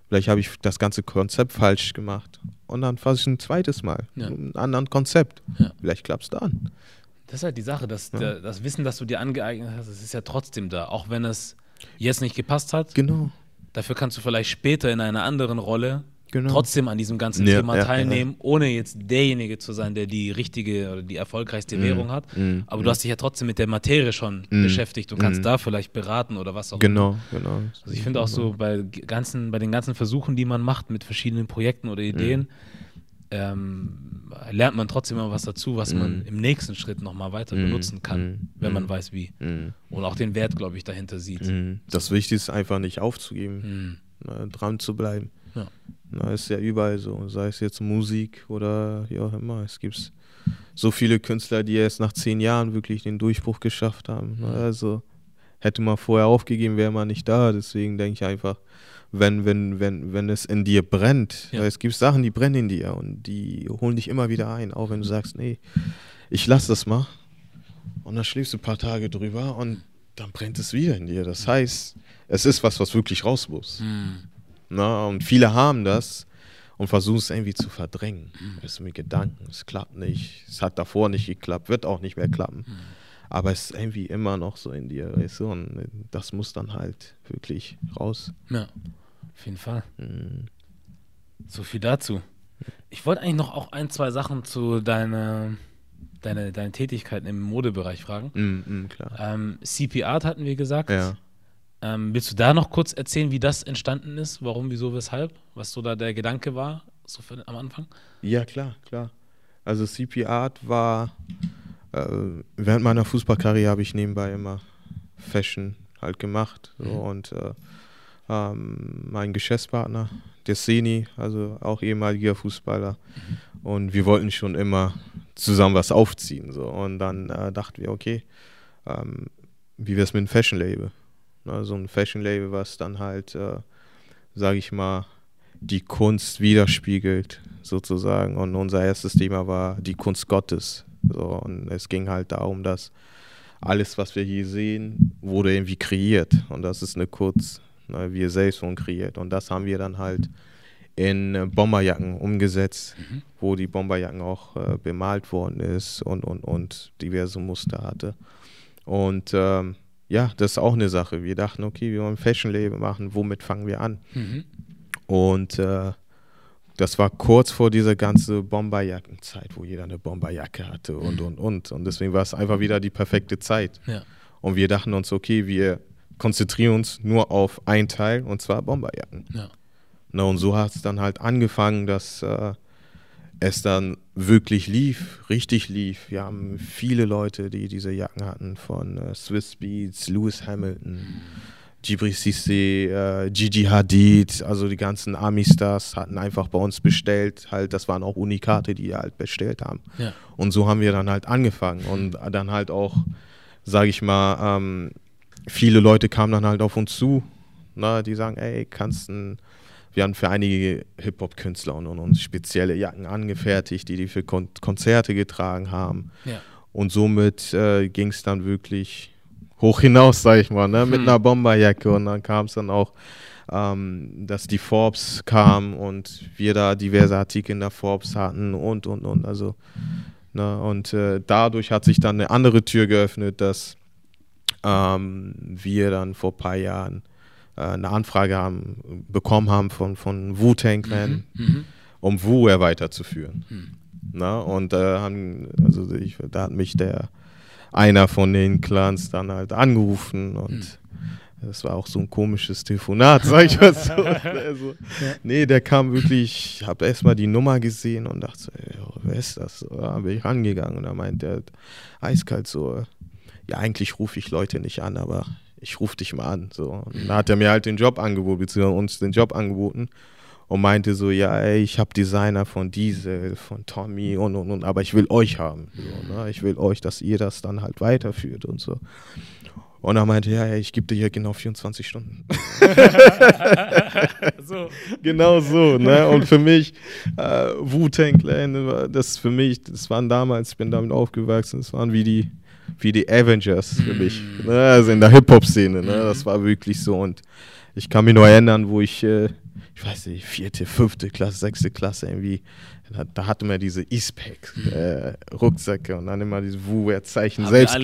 Vielleicht habe ich das ganze Konzept falsch gemacht. Und dann fasse ich ein zweites Mal. Ja. Mit einem anderen Konzept. Ja. Vielleicht klappt es dann. Das ist halt die Sache, dass Ja. das Wissen, das du dir angeeignet hast, das ist ja trotzdem da. Auch wenn es jetzt nicht gepasst hat, Genau. dafür kannst du vielleicht später in einer anderen Rolle genau. trotzdem an diesem ganzen Ja, Thema ja, teilnehmen, ohne jetzt derjenige zu sein, der die richtige oder die erfolgreichste Währung hat. Mhm. Aber du hast dich ja trotzdem mit der Materie schon Mhm. beschäftigt. Du kannst Mhm. da vielleicht beraten oder was auch immer. Genau, genau. Also ich finde auch so bei, ganzen, bei den ganzen Versuchen, die man macht mit verschiedenen Projekten oder Ideen, ähm, lernt man trotzdem immer was dazu, was man Mhm. im nächsten Schritt nochmal weiter Mhm. benutzen kann, Mhm. wenn man Mhm. weiß wie. Mhm. Und auch den Wert, glaube ich, dahinter sieht. Mhm. Das Wichtigste ist einfach nicht aufzugeben, Mhm. ne, dran zu bleiben. Ja. Na, ist ja überall so, sei es jetzt Musik oder wie auch immer. Es gibt so viele Künstler, die erst nach zehn Jahren wirklich den Durchbruch geschafft haben. Ne? Mhm. Also hätte man vorher aufgegeben, wäre man nicht da. Deswegen denke ich einfach, wenn, wenn, wenn, wenn es in dir brennt, Ja. weil es gibt Sachen, die brennen in dir und die holen dich immer wieder ein, auch wenn du sagst, nee, ich lass das mal. Und dann schläfst du ein paar Tage drüber und dann brennt es wieder in dir. Das heißt, es ist was, was wirklich raus muss. Mhm. Na, und viele haben das und versuchen es irgendwie zu verdrängen. Es ist mit Gedanken, es klappt nicht, es hat davor nicht geklappt, wird auch nicht mehr klappen. Aber es ist irgendwie immer noch so in dir, weißt du, und das muss dann halt wirklich raus. Ja, auf jeden Fall. Mhm. So viel dazu. Ich wollte eigentlich noch auch ein, zwei Sachen zu deiner, deine, deine Tätigkeiten im Modebereich fragen. Mhm, mhm, klar. Ähm, CP Art hatten wir gesagt. Ja. Ähm, willst du da noch kurz erzählen, wie das entstanden ist? Warum, wieso, weshalb? Was so da der Gedanke war, so für, am Anfang? Ja, klar, klar. Also CP Art war, äh, während meiner Fußballkarriere habe ich nebenbei immer Fashion halt gemacht. So, Mhm. Und äh, ähm, mein Geschäftspartner, der Seni, also auch ehemaliger Fußballer. Und wir wollten schon immer zusammen was aufziehen. So. Und dann äh, dachten wir, okay, ähm, wie wäre es mit einem Fashion-Label? Ne, so ein Fashion-Label, was dann halt, äh, sage ich mal, die Kunst widerspiegelt, sozusagen. Und unser erstes Thema war die Kunst Gottes. So, und es ging halt darum, dass alles, was wir hier sehen, wurde irgendwie kreiert. Und das ist eine Kunst, ne, wir selbst wurden kreiert. Und das haben wir dann halt in äh, Bomberjacken umgesetzt, wo die Bomberjacken auch äh, bemalt worden ist und, und, und diverse Muster hatte. Und ähm, ja, das ist auch eine Sache. Wir dachten, okay, wir wollen ein Fashion-Label machen, womit fangen wir an? Mhm. Und äh, das war kurz vor dieser ganzen Bomberjackenzeit, wo jeder eine Bomberjacke hatte und, und, und. Und deswegen war es einfach wieder die perfekte Zeit. Ja. Und wir dachten uns, okay, wir konzentrieren uns nur auf ein Teil, und zwar Bomberjacken. Ja. Na, und so hat es dann halt angefangen, dass äh, es dann wirklich lief, richtig lief. Wir haben viele Leute, die diese Jacken hatten, von äh, Swiss Beats, Lewis Hamilton, Gibri Cissé, äh, Gigi Hadid, also die ganzen Ami-Stars hatten einfach bei uns bestellt. Halt, das waren auch Unikate, die halt bestellt haben. Ja. Und so haben wir dann halt angefangen und dann halt auch, sage ich mal, ähm, viele Leute kamen dann halt auf uns zu, ne, die sagen, ey, kannst ein wir haben für einige Hip-Hop-Künstler und, und uns spezielle Jacken angefertigt, die die für Kon Konzerte getragen haben. Ja. Und somit äh, ging es dann wirklich hoch hinaus, sag ich mal, ne? mit Hm. einer Bomberjacke. Und dann kam es dann auch, ähm, dass die Forbes kam und wir da diverse Artikel in der Forbes hatten und, und, und. Also, ne? Und äh, dadurch hat sich dann eine andere Tür geöffnet, dass ähm, wir dann vor ein paar Jahren eine Anfrage haben, bekommen haben von, von Wu-Tang Clan, Mhm. um Wu weiterzuführen. Hm. Na, und äh, haben, also ich, da hat mich der einer von den Clans dann halt angerufen und Hm. das war auch so ein komisches Telefonat, sag ich mal so. *laughs* also, Nee, der kam wirklich, ich habe erstmal die Nummer gesehen und dachte, so, ey, wer ist das? Da bin ich rangegangen und da meint der eiskalt so, ja, eigentlich rufe ich Leute nicht an, aber ich rufe dich mal an. So. Und da hat er mir halt den Job angeboten, beziehungsweise uns den Job angeboten und meinte so, ja, ey, ich habe Designer von Diesel, von Tommy und und und, aber ich will euch haben. So, ne? Ich will euch, dass ihr das dann halt weiterführt und so. Und er meinte, ja, ja, ich gebe dir hier genau 24 Stunden. *laughs* So. genau so, ne? Und für mich, äh, Wu-Tang Clan, das für mich, das waren damals, ich bin damit aufgewachsen, das waren wie die, wie die Avengers für mich. Mm. Ne? Also in der Hip-Hop-Szene, ne? Mhm. Das war wirklich so. Und ich kann mich nur erinnern, wo ich, äh, ich weiß nicht, vierte, fünfte Klasse, sechste Klasse irgendwie, da, da hatte man diese Eastpack äh, Rucksäcke und dann immer diese wir selbst,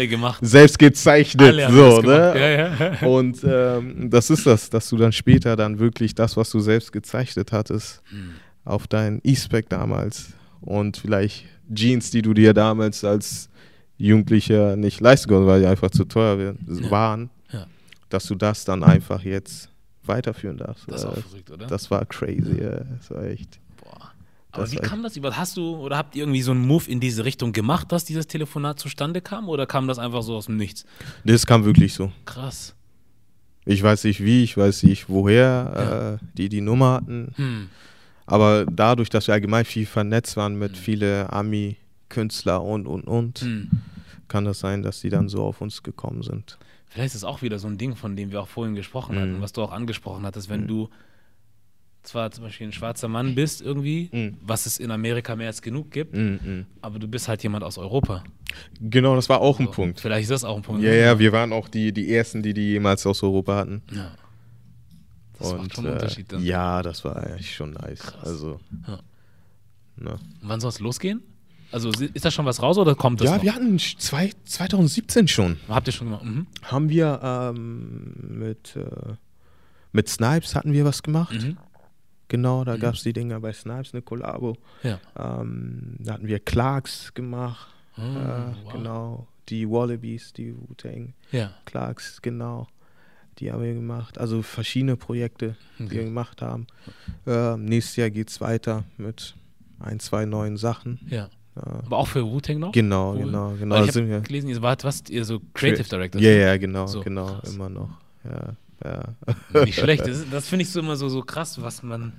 selbst gezeichnet, so, ne? Ja, ja. *laughs* Und ähm, das ist das, dass du dann später dann wirklich das, was du selbst gezeichnet hattest, Hm. auf dein E-Spec damals und vielleicht Jeans, die du dir damals als Jugendlicher nicht leisten konntest, weil die einfach zu teuer wir- Ja. waren, Ja. dass du das dann einfach jetzt weiterführen darfst. Das Äh, verrückt, oder? das war crazy, ja. das war echt. Boah. Aber Das wie war kam das über? Hast du oder habt ihr irgendwie so einen Move in diese Richtung gemacht, dass dieses Telefonat zustande kam? Oder kam das einfach so aus dem Nichts? Das kam wirklich so. Krass. Ich weiß nicht wie, ich weiß nicht woher äh, die die Nummer hatten. Hm. Aber dadurch, dass wir allgemein viel vernetzt waren mit Mhm. viele Ami-Künstler und, und, und, Hm. Kann das sein, dass die dann so auf uns gekommen sind. Vielleicht ist es auch wieder so ein Ding, von dem wir auch vorhin gesprochen hatten, Mhm. was du auch angesprochen hattest, wenn Mhm. du zwar zum Beispiel ein schwarzer Mann bist irgendwie, Mhm. was es in Amerika mehr als genug gibt, Mm, mm. aber du bist halt jemand aus Europa. Genau, das war auch ein So, Punkt. Vielleicht ist das auch ein Punkt. Ja, ja, wir waren auch die, die Ersten, die die jemals aus Europa hatten. Ja. Das macht schon einen äh, Unterschied dann. Ja, das war eigentlich schon nice. Krass. Also, Ja. ne. Und wann soll es losgehen? Also ist da schon was raus oder kommt das Ja, noch? wir hatten zwei, 2017 schon. Habt ihr schon gemacht? Mhm. Haben wir ähm, mit, äh, mit Snipes hatten wir was gemacht. Mhm. Genau, da Mhm. gab es die Dinger bei Snipes, eine Kollabo. Ja. Ähm, da hatten wir Clarks gemacht. Oh, äh, wow. Genau. Die Wallabies, die Wu-Tang. Ja. Clarks, genau. Die haben wir gemacht. Also verschiedene Projekte, die wir gemacht haben. Ähm, nächstes Jahr geht es weiter mit ein, zwei neuen Sachen. ja. Aber auch für Wu-Tang noch? genau, Cool. genau, genau. Weil Da ich wir. habe gelesen, ihr wart was, ihr so Creative Director. Ja, ja, genau, So, genau, krass. immer noch. Ja, ja. Nicht schlecht. Das, das finde ich so immer so, so krass, was man,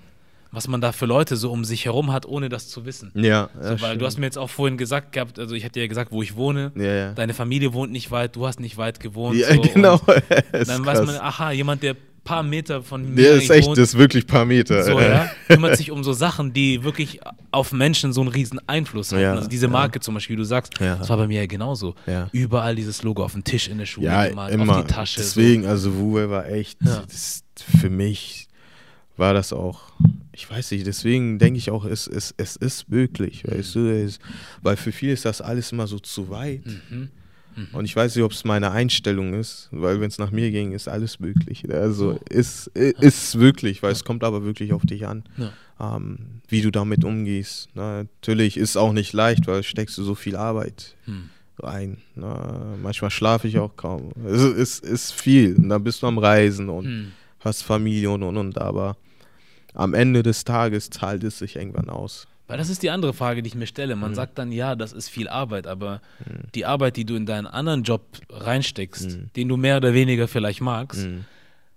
was man da für Leute so um sich herum hat, ohne das zu wissen. Ja, So, weil du hast mir jetzt auch vorhin gesagt gehabt, also ich hatte dir ja gesagt, wo ich wohne. Ja, ja. Deine Familie wohnt nicht weit, du hast nicht weit gewohnt. Ja, so, *laughs* genau. *laughs* Dann weiß krass. man, aha, jemand, der paar Meter von mir Der ist echt, wohnt, das ist wirklich ein paar Meter. so, ja, *laughs* kümmert sich um so Sachen, die wirklich auf Menschen so einen riesen Einfluss haben. Ja, also diese ja. Marke zum Beispiel, wie du sagst, Ja. das war bei mir ja genauso. Ja. Überall dieses Logo auf dem Tisch in der Schule Ja, gemalt, immer. auf die Tasche. Deswegen, also Wuhe war echt, Ja. das, für mich war das auch, ich weiß nicht, deswegen denke ich auch, es, es, es ist möglich, weißt du, es, weil für viele ist das alles immer so zu weit. So. Mhm. Und ich weiß nicht, ob es meine Einstellung ist, weil wenn es nach mir ging, ist alles möglich. Also ist, ist wirklich, weil es kommt aber wirklich auf dich an, Ja. ähm, wie du damit umgehst. Na, natürlich ist es auch nicht leicht, weil steckst du so viel Arbeit Hm. rein. Na, manchmal schlafe ich auch kaum. Es ist, ist viel. Und dann bist du am Reisen und Hm. hast Familie und und und. Aber am Ende des Tages zahlt es sich irgendwann aus. Weil das ist die andere Frage, die ich mir stelle. Man Mhm. sagt dann, ja, das ist viel Arbeit, aber die Arbeit, die du in deinen anderen Job reinsteckst, Mhm. den du mehr oder weniger vielleicht magst, Mhm.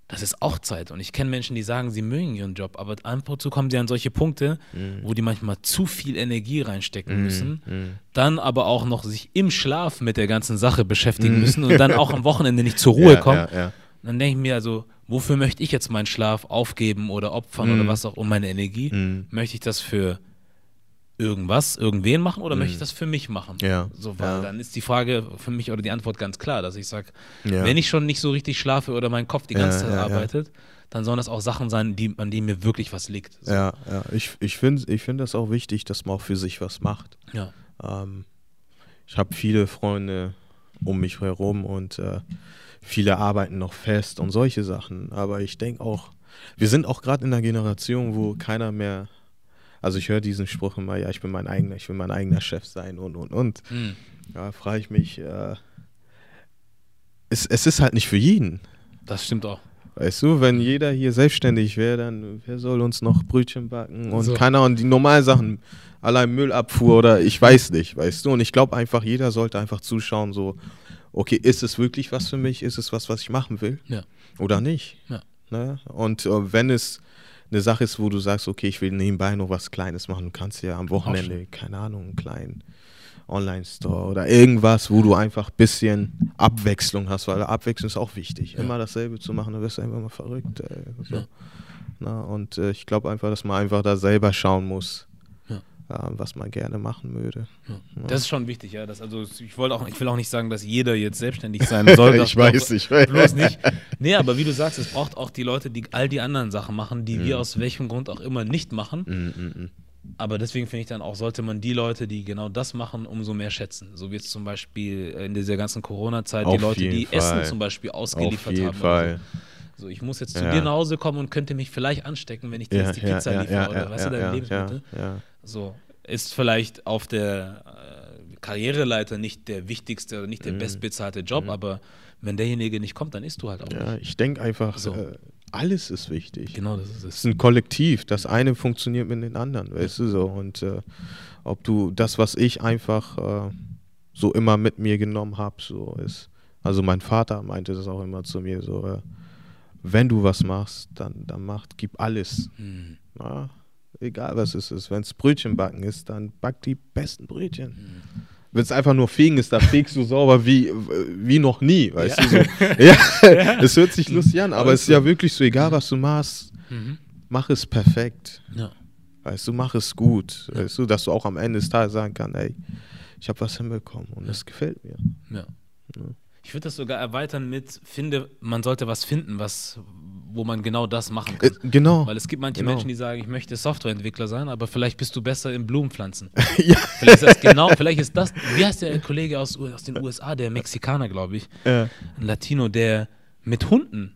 das ist auch Zeit. Und ich kenne Menschen, die sagen, sie mögen ihren Job, aber ab und zu kommen sie an solche Punkte, Mhm. wo die manchmal zu viel Energie reinstecken müssen, Mhm. dann aber auch noch sich im Schlaf mit der ganzen Sache beschäftigen Mhm. müssen und dann auch am *laughs* Wochenende nicht zur Ruhe ja, kommen. Ja, ja. Dann denke ich mir also, wofür möchte ich jetzt meinen Schlaf aufgeben oder opfern Mhm. oder was auch, um meine Energie? Mhm. Möchte ich das für irgendwas, irgendwen machen oder möchte ich das für mich machen? Mhm. Ja, So, weil ja. dann ist die Frage für mich oder die Antwort ganz klar, dass ich sage, Ja. wenn ich schon nicht so richtig schlafe oder mein Kopf die ganze Zeit ja, ja. arbeitet, dann sollen das auch Sachen sein, die, an denen mir wirklich was liegt. So. Ja, ja. Ich, ich finde ich find das auch wichtig, dass man auch für sich was macht. Ja. Ähm, ich habe viele Freunde um mich herum und äh, viele arbeiten noch fest und solche Sachen. Aber ich denke auch, wir sind auch gerade in einer Generation, wo keiner mehr, also ich höre diesen Spruch immer, ja, ich bin mein eigener, ich will mein eigener Chef sein und und und. Hm. Da frage ich mich, äh, es, es ist halt nicht für jeden. Das stimmt auch. Weißt du, wenn jeder hier selbstständig wäre, dann wer soll uns noch Brötchen backen und So. keiner und die normalen Sachen, allein Müllabfuhr oder ich weiß nicht, weißt du? Und ich glaube einfach, jeder sollte einfach zuschauen, so, okay, ist es wirklich was für mich? Ist es was, was ich machen will? Ja. Oder nicht? Ja. Ne? Und äh, wenn es eine Sache ist, wo du sagst, okay, ich will nebenbei noch was Kleines machen, du kannst ja am Wochenende, keine Ahnung, einen kleinen Online-Store oder irgendwas, wo du einfach ein bisschen Abwechslung hast, weil Abwechslung ist auch wichtig. Ja. Immer dasselbe zu machen, dann wirst du einfach mal verrückt. So. Ja. Na, und äh, ich glaube einfach, dass man einfach da selber schauen muss, was man gerne machen würde. Ja. Das ist schon wichtig, ja. Das, also ich wollte auch, ich will auch nicht sagen, dass jeder jetzt selbstständig sein *laughs* soll. Ich weiß, ich weiß. Bloß nicht. Nee, aber wie du sagst, es braucht auch die Leute, die all die anderen Sachen machen, die Mhm. wir aus welchem Grund auch immer nicht machen. Mm, mm, mm. Aber deswegen finde ich dann auch, sollte man die Leute, die genau das machen, umso mehr schätzen. So wie jetzt zum Beispiel in dieser ganzen Corona-Zeit die Auf Leute, die Fall. Essen zum Beispiel Auf ausgeliefert jeden haben. Fall. So. So, ich muss jetzt zu Ja. dir nach Hause kommen und könnte mich vielleicht anstecken, wenn ich dir jetzt die Pizza liefere oder weißt du, deine ja, Lebensmittel. Ja, ja. So, ist vielleicht auf der äh, Karriereleiter nicht der wichtigste oder nicht der Mhm. bestbezahlte Job, aber wenn derjenige nicht kommt, dann isst du halt auch ja, nicht. ich denke einfach, So. äh, alles ist wichtig. Genau, das ist Es es. ist ein Kollektiv. Das eine funktioniert mit den anderen, weißt du so. Und äh, ob du das, was ich einfach äh, so immer mit mir genommen habe, so ist. Also mein Vater meinte das auch immer zu mir so, äh, wenn du was machst, dann, dann mach, gib alles. Hm. Na, egal was es ist. Wenn es Brötchen backen ist, dann back die besten Brötchen. Hm. Wenn es einfach nur fegen ist, dann fegst du sauber wie, wie noch nie, weißt Ja. du so. *laughs* Ja, es hört sich lustig an, aber es ist ja wirklich so, egal was du machst, Mhm. mach es perfekt. Ja. Weißt du, mach es gut. Weißt du, dass du auch am Ende des Tages sagen kannst, ey, ich habe was hinbekommen und es gefällt mir. Ja. Ich würde das sogar erweitern mit, finde, man sollte was finden, was, wo man genau das machen Äh, kann. genau. Weil es gibt manche Genau. Menschen, die sagen, ich möchte Softwareentwickler sein, aber vielleicht bist du besser im Blumenpflanzen. *laughs* ja. Vielleicht ist das genau, vielleicht ist das, wie heißt der Kollege aus, aus den USA, der Mexikaner, glaube ich, Ja. ein Latino, der mit Hunden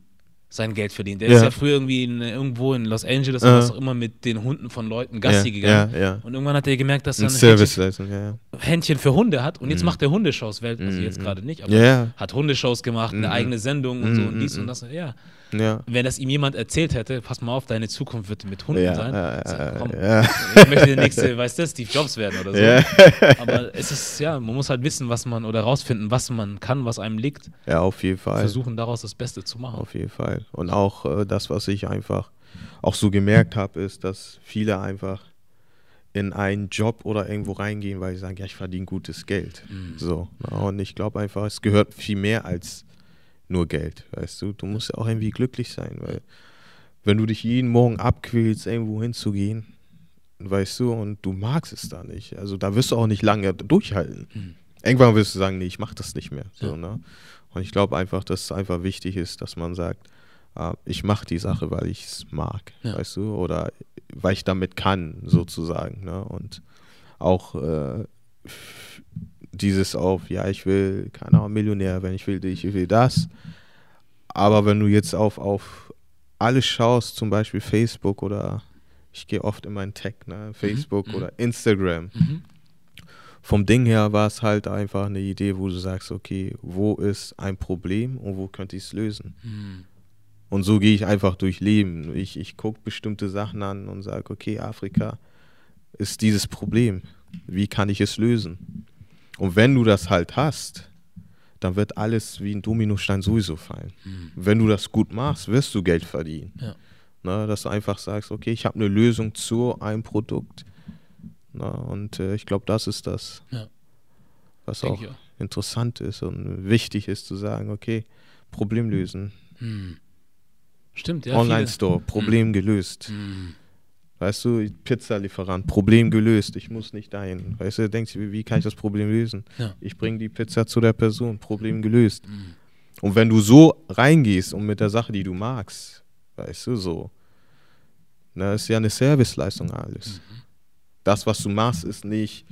sein Geld verdient. Der Ja. ist ja früher irgendwie in, irgendwo in Los Angeles Ja. oder was auch immer mit den Hunden von Leuten Gassi ja, gegangen. Und irgendwann hat er gemerkt, dass er Ein Händchen. Händchen für Hunde hat und jetzt Mhm. macht er Hundeshows Welt, also jetzt mhm. gerade nicht, aber hat Hundeshows gemacht, eine Mhm. eigene Sendung und so und dies mhm. und das. Ja, Ja. wenn das ihm jemand erzählt hätte, pass mal auf, deine Zukunft wird mit Hunden Ja, sein. ja, Sag, komm, ich möchte der nächste, *laughs* weißt du, Steve Jobs werden oder so. Aber es ist, ja, man muss halt wissen, was man oder rausfinden, was man kann, was einem liegt, ja, auf jeden Fall. versuchen daraus das Beste zu machen. Auf jeden Fall. Und auch äh, das, was ich einfach auch so gemerkt habe, ist, dass viele einfach in einen Job oder irgendwo reingehen, weil sie sagen, ja, ich verdiene gutes Geld. Mhm. So. na, Und ich glaube einfach, es gehört viel mehr als nur Geld. Weißt du, du musst ja auch irgendwie glücklich sein, weil wenn du dich jeden Morgen abquälst, irgendwo hinzugehen, weißt du, und du magst es da nicht, also da wirst du auch nicht lange durchhalten. Mhm. Irgendwann wirst du sagen, nee, ich mach das nicht mehr. So, Ja. ne? Und ich glaube einfach, dass es einfach wichtig ist, dass man sagt, äh, ich mache die Sache, weil ich es mag, Ja. weißt du, oder weil ich damit kann, sozusagen. Ne? Und auch äh, dieses auf, ja, ich will, keine Ahnung, Millionär werden, ich will dich, ich will das. Aber wenn du jetzt auf, auf alles schaust, zum Beispiel Facebook oder ich gehe oft in meinen Tech, ne? Facebook mhm. oder Instagram, Mhm. vom Ding her war es halt einfach eine Idee, wo du sagst, okay, wo ist ein Problem und wo könnte ich es lösen? Mhm. Und so gehe ich einfach durch Leben. Ich, ich gucke bestimmte Sachen an und sage, okay, Afrika ist dieses Problem. Wie kann ich es lösen? Und wenn du das halt hast, dann wird alles wie ein Dominostein sowieso fallen. Mhm. Wenn du das gut machst, wirst du Geld verdienen. Ja. Na, dass du einfach sagst, okay, ich habe eine Lösung zu einem Produkt. Na, und äh, ich glaube, das ist das, Ja. was auch auch. interessant ist und wichtig ist zu sagen, okay, Problem lösen. Mhm. Stimmt, ja. Online-Store, Problem gelöst. Mhm. Weißt du, Pizzalieferant, Problem gelöst. Ich muss nicht dahin. Weißt du, denkst du, wie kann ich das Problem lösen? Ja. Ich bringe die Pizza zu der Person, Problem gelöst. Mhm. Und wenn du so reingehst und mit der Sache, die du magst, weißt du, so, na, ist ja eine Serviceleistung alles. Das, was du machst, ist nicht,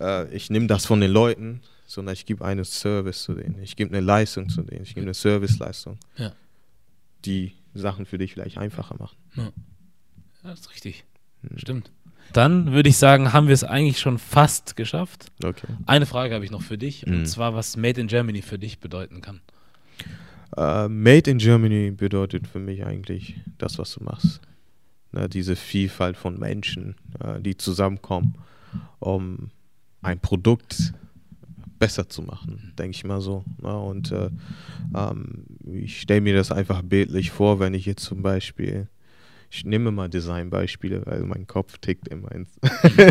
äh, ich nehme das von den Leuten, sondern ich gebe einen Service zu denen. Ich gebe eine Leistung zu denen. Ich gebe eine Serviceleistung, Ja. die Sachen für dich vielleicht einfacher machen. Ja, das ist richtig. Hm. Stimmt. Dann würde ich sagen, haben wir es eigentlich schon fast geschafft. Okay. Eine Frage habe ich noch für dich, und Mhm. zwar, was Made in Germany für dich bedeuten kann. Äh, Made in Germany bedeutet für mich eigentlich das, was du machst. Ne, diese Vielfalt von Menschen, äh, die zusammenkommen, um ein Produkt besser zu machen, denke ich mal so. Ne? Und äh, ähm, ich stelle mir das einfach bildlich vor, wenn ich jetzt zum Beispiel, ich nehme mal Designbeispiele, weil mein Kopf tickt immer in,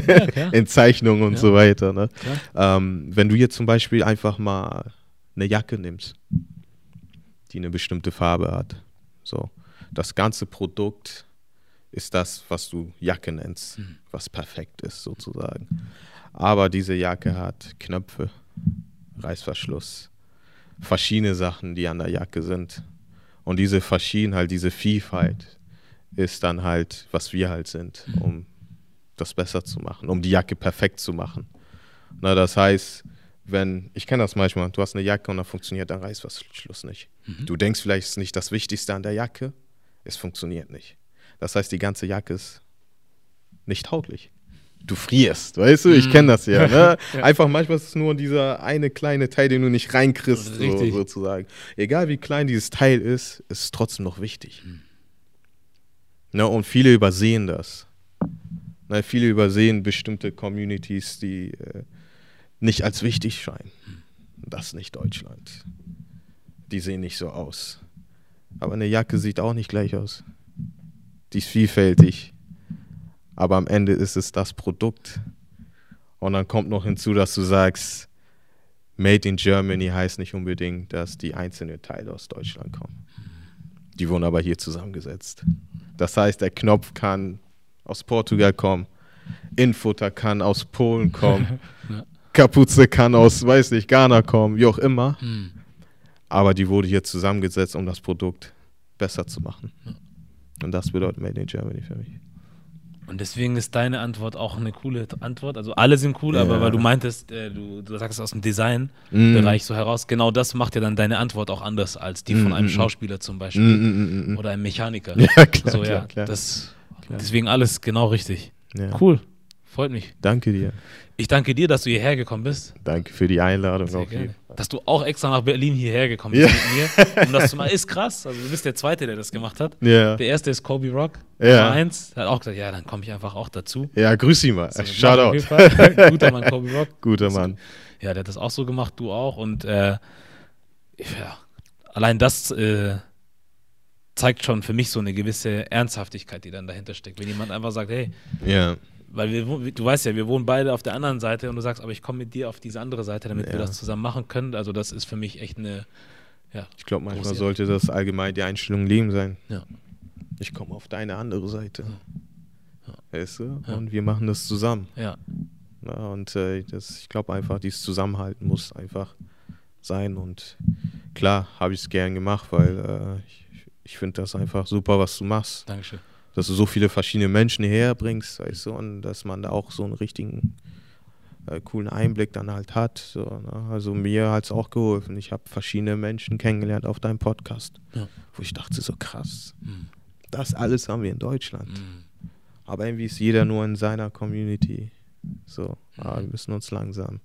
Ja, *laughs* in Zeichnungen und Ja. so weiter. Ne? Ähm, wenn du jetzt zum Beispiel einfach mal eine Jacke nimmst, die eine bestimmte Farbe hat, so, das ganze Produkt ist das, was du Jacke nennst, Mhm. was perfekt ist sozusagen. Aber diese Jacke hat Knöpfe, Reißverschluss, verschiedene Sachen, die an der Jacke sind. Und diese Verschiedenheit, diese Vielfalt ist dann halt, was wir halt sind, um das besser zu machen, um die Jacke perfekt zu machen. Na, das heißt, wenn, ich kenne das manchmal, du hast eine Jacke und dann funktioniert der Reißverschluss nicht. Du denkst vielleicht, es ist nicht das Wichtigste an der Jacke, es funktioniert nicht. Das heißt, die ganze Jacke ist nicht tauglich. Du frierst, weißt du, ich kenne das ja. Ne? *laughs* Ja. Einfach manchmal ist es nur dieser eine kleine Teil, den du nicht reinkriegst, so, sozusagen. Egal wie klein dieses Teil ist, ist es trotzdem noch wichtig. Ne? Und viele übersehen das. Ne? Viele übersehen bestimmte Communities, die äh, nicht als wichtig scheinen. Das ist nicht Deutschland. Die sehen nicht so aus. Aber eine Jacke sieht auch nicht gleich aus. Die ist vielfältig. Aber am Ende ist es das Produkt. Und dann kommt noch hinzu, dass du sagst, Made in Germany heißt nicht unbedingt, dass die einzelnen Teile aus Deutschland kommen. Die wurden aber hier zusammengesetzt. Das heißt, der Knopf kann aus Portugal kommen, Infutter kann aus Polen kommen, *laughs* Ja. Kapuze kann aus, weiß nicht, Ghana kommen, wie auch immer. Mhm. Aber die wurde hier zusammengesetzt, um das Produkt besser zu machen. Und das bedeutet Made in Germany für mich. Und deswegen ist deine Antwort auch eine coole Antwort. Also alle sind cool, aber Ja. weil du meintest, äh, du, du sagst aus dem Design-Bereich so heraus, genau das macht ja dann deine Antwort auch anders als die von Mm, einem mm, mm. Schauspieler zum Beispiel Mm, mm, mm, mm. oder einem Mechaniker. *laughs* Ja, klar, so, ja, klar. Das, Klar. Deswegen alles genau richtig. Ja. Cool. Freut mich. Danke dir. Ich danke dir, dass du hierher gekommen bist. Danke für die Einladung. Sehr auf jeden. Fall. Dass du auch extra nach Berlin hierher gekommen Ja. bist mit mir. Um das zu machen. *laughs* Ist krass. Also du bist der Zweite, der das gemacht hat. Ja. Der erste ist Kobe Rock. Ja. Nummer eins. Der hat auch gesagt, ja, dann komme ich einfach auch dazu. ja, grüß ihn mal. So, Shout mach auf out. jeden Fall. Guter Mann, Kobe Rock. *laughs* Guter Mann. Ja, der hat das auch so gemacht, du auch. Und äh, ja, allein das äh, zeigt schon für mich so eine gewisse Ernsthaftigkeit, die dann dahinter steckt. Wenn jemand einfach sagt, hey, Ja. Weil wir, du weißt ja, wir wohnen beide auf der anderen Seite und du sagst, aber ich komme mit dir auf diese andere Seite, damit wir Ja. das zusammen machen können. Also das ist für mich echt eine, ja, Ich glaube, manchmal sollte das allgemein die Einstellung im Leben sein. Ja. Ich komme auf deine andere Seite. Ja. Weißt du? Ja. Und wir machen das zusammen. ja, Ja, und äh, das, ich glaube einfach, dieses Zusammenhalten muss einfach sein. Und klar, habe ich es gern gemacht, weil äh, ich, ich finde das einfach super, was du machst. Dankeschön. Dass du so viele verschiedene Menschen hierher bringst, weißt du, und dass man da auch so einen richtigen äh, coolen Einblick dann halt hat. So, ne? Also mir hat es auch geholfen. Ich habe verschiedene Menschen kennengelernt auf deinem Podcast, Ja. wo ich dachte, so krass, Mhm. das alles haben wir in Deutschland. Mhm. Aber irgendwie ist jeder nur in seiner Community. So, Mhm. wir müssen uns langsam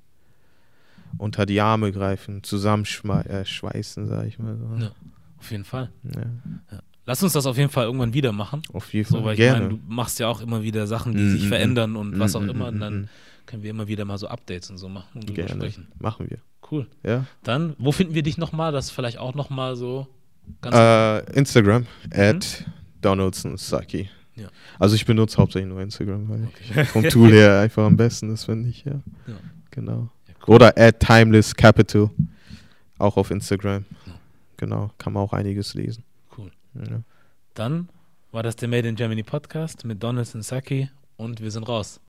unter die Arme greifen, zusammenschweißen, sag ich mal. So. Ja. Auf jeden Fall. Ja, Lass uns das auf jeden Fall irgendwann wieder machen. auf jeden Fall. So, weil ich meine, du machst ja auch immer wieder Sachen, die Mm, sich mm, verändern mm. und was auch Mm, mm, immer. Und mm, dann mm. können wir immer wieder mal so Updates und so machen und Gerne. sprechen. Machen wir. Cool. Ja? Dann, wo finden wir dich nochmal? Das vielleicht auch nochmal so ganz. Äh, Instagram, at Donaldson Saki. Mhm. Ja. Also ich benutze hauptsächlich nur Instagram, weil Okay. vom Tool her *laughs* einfach am besten ist, finde ich, ja. Ja. Genau. Ja, cool. Oder at Timeless Capital, auch auf Instagram. Genau, kann man auch einiges lesen. Ja. Dann war das der Made in Germany Podcast mit Donaldson Saki und wir sind raus.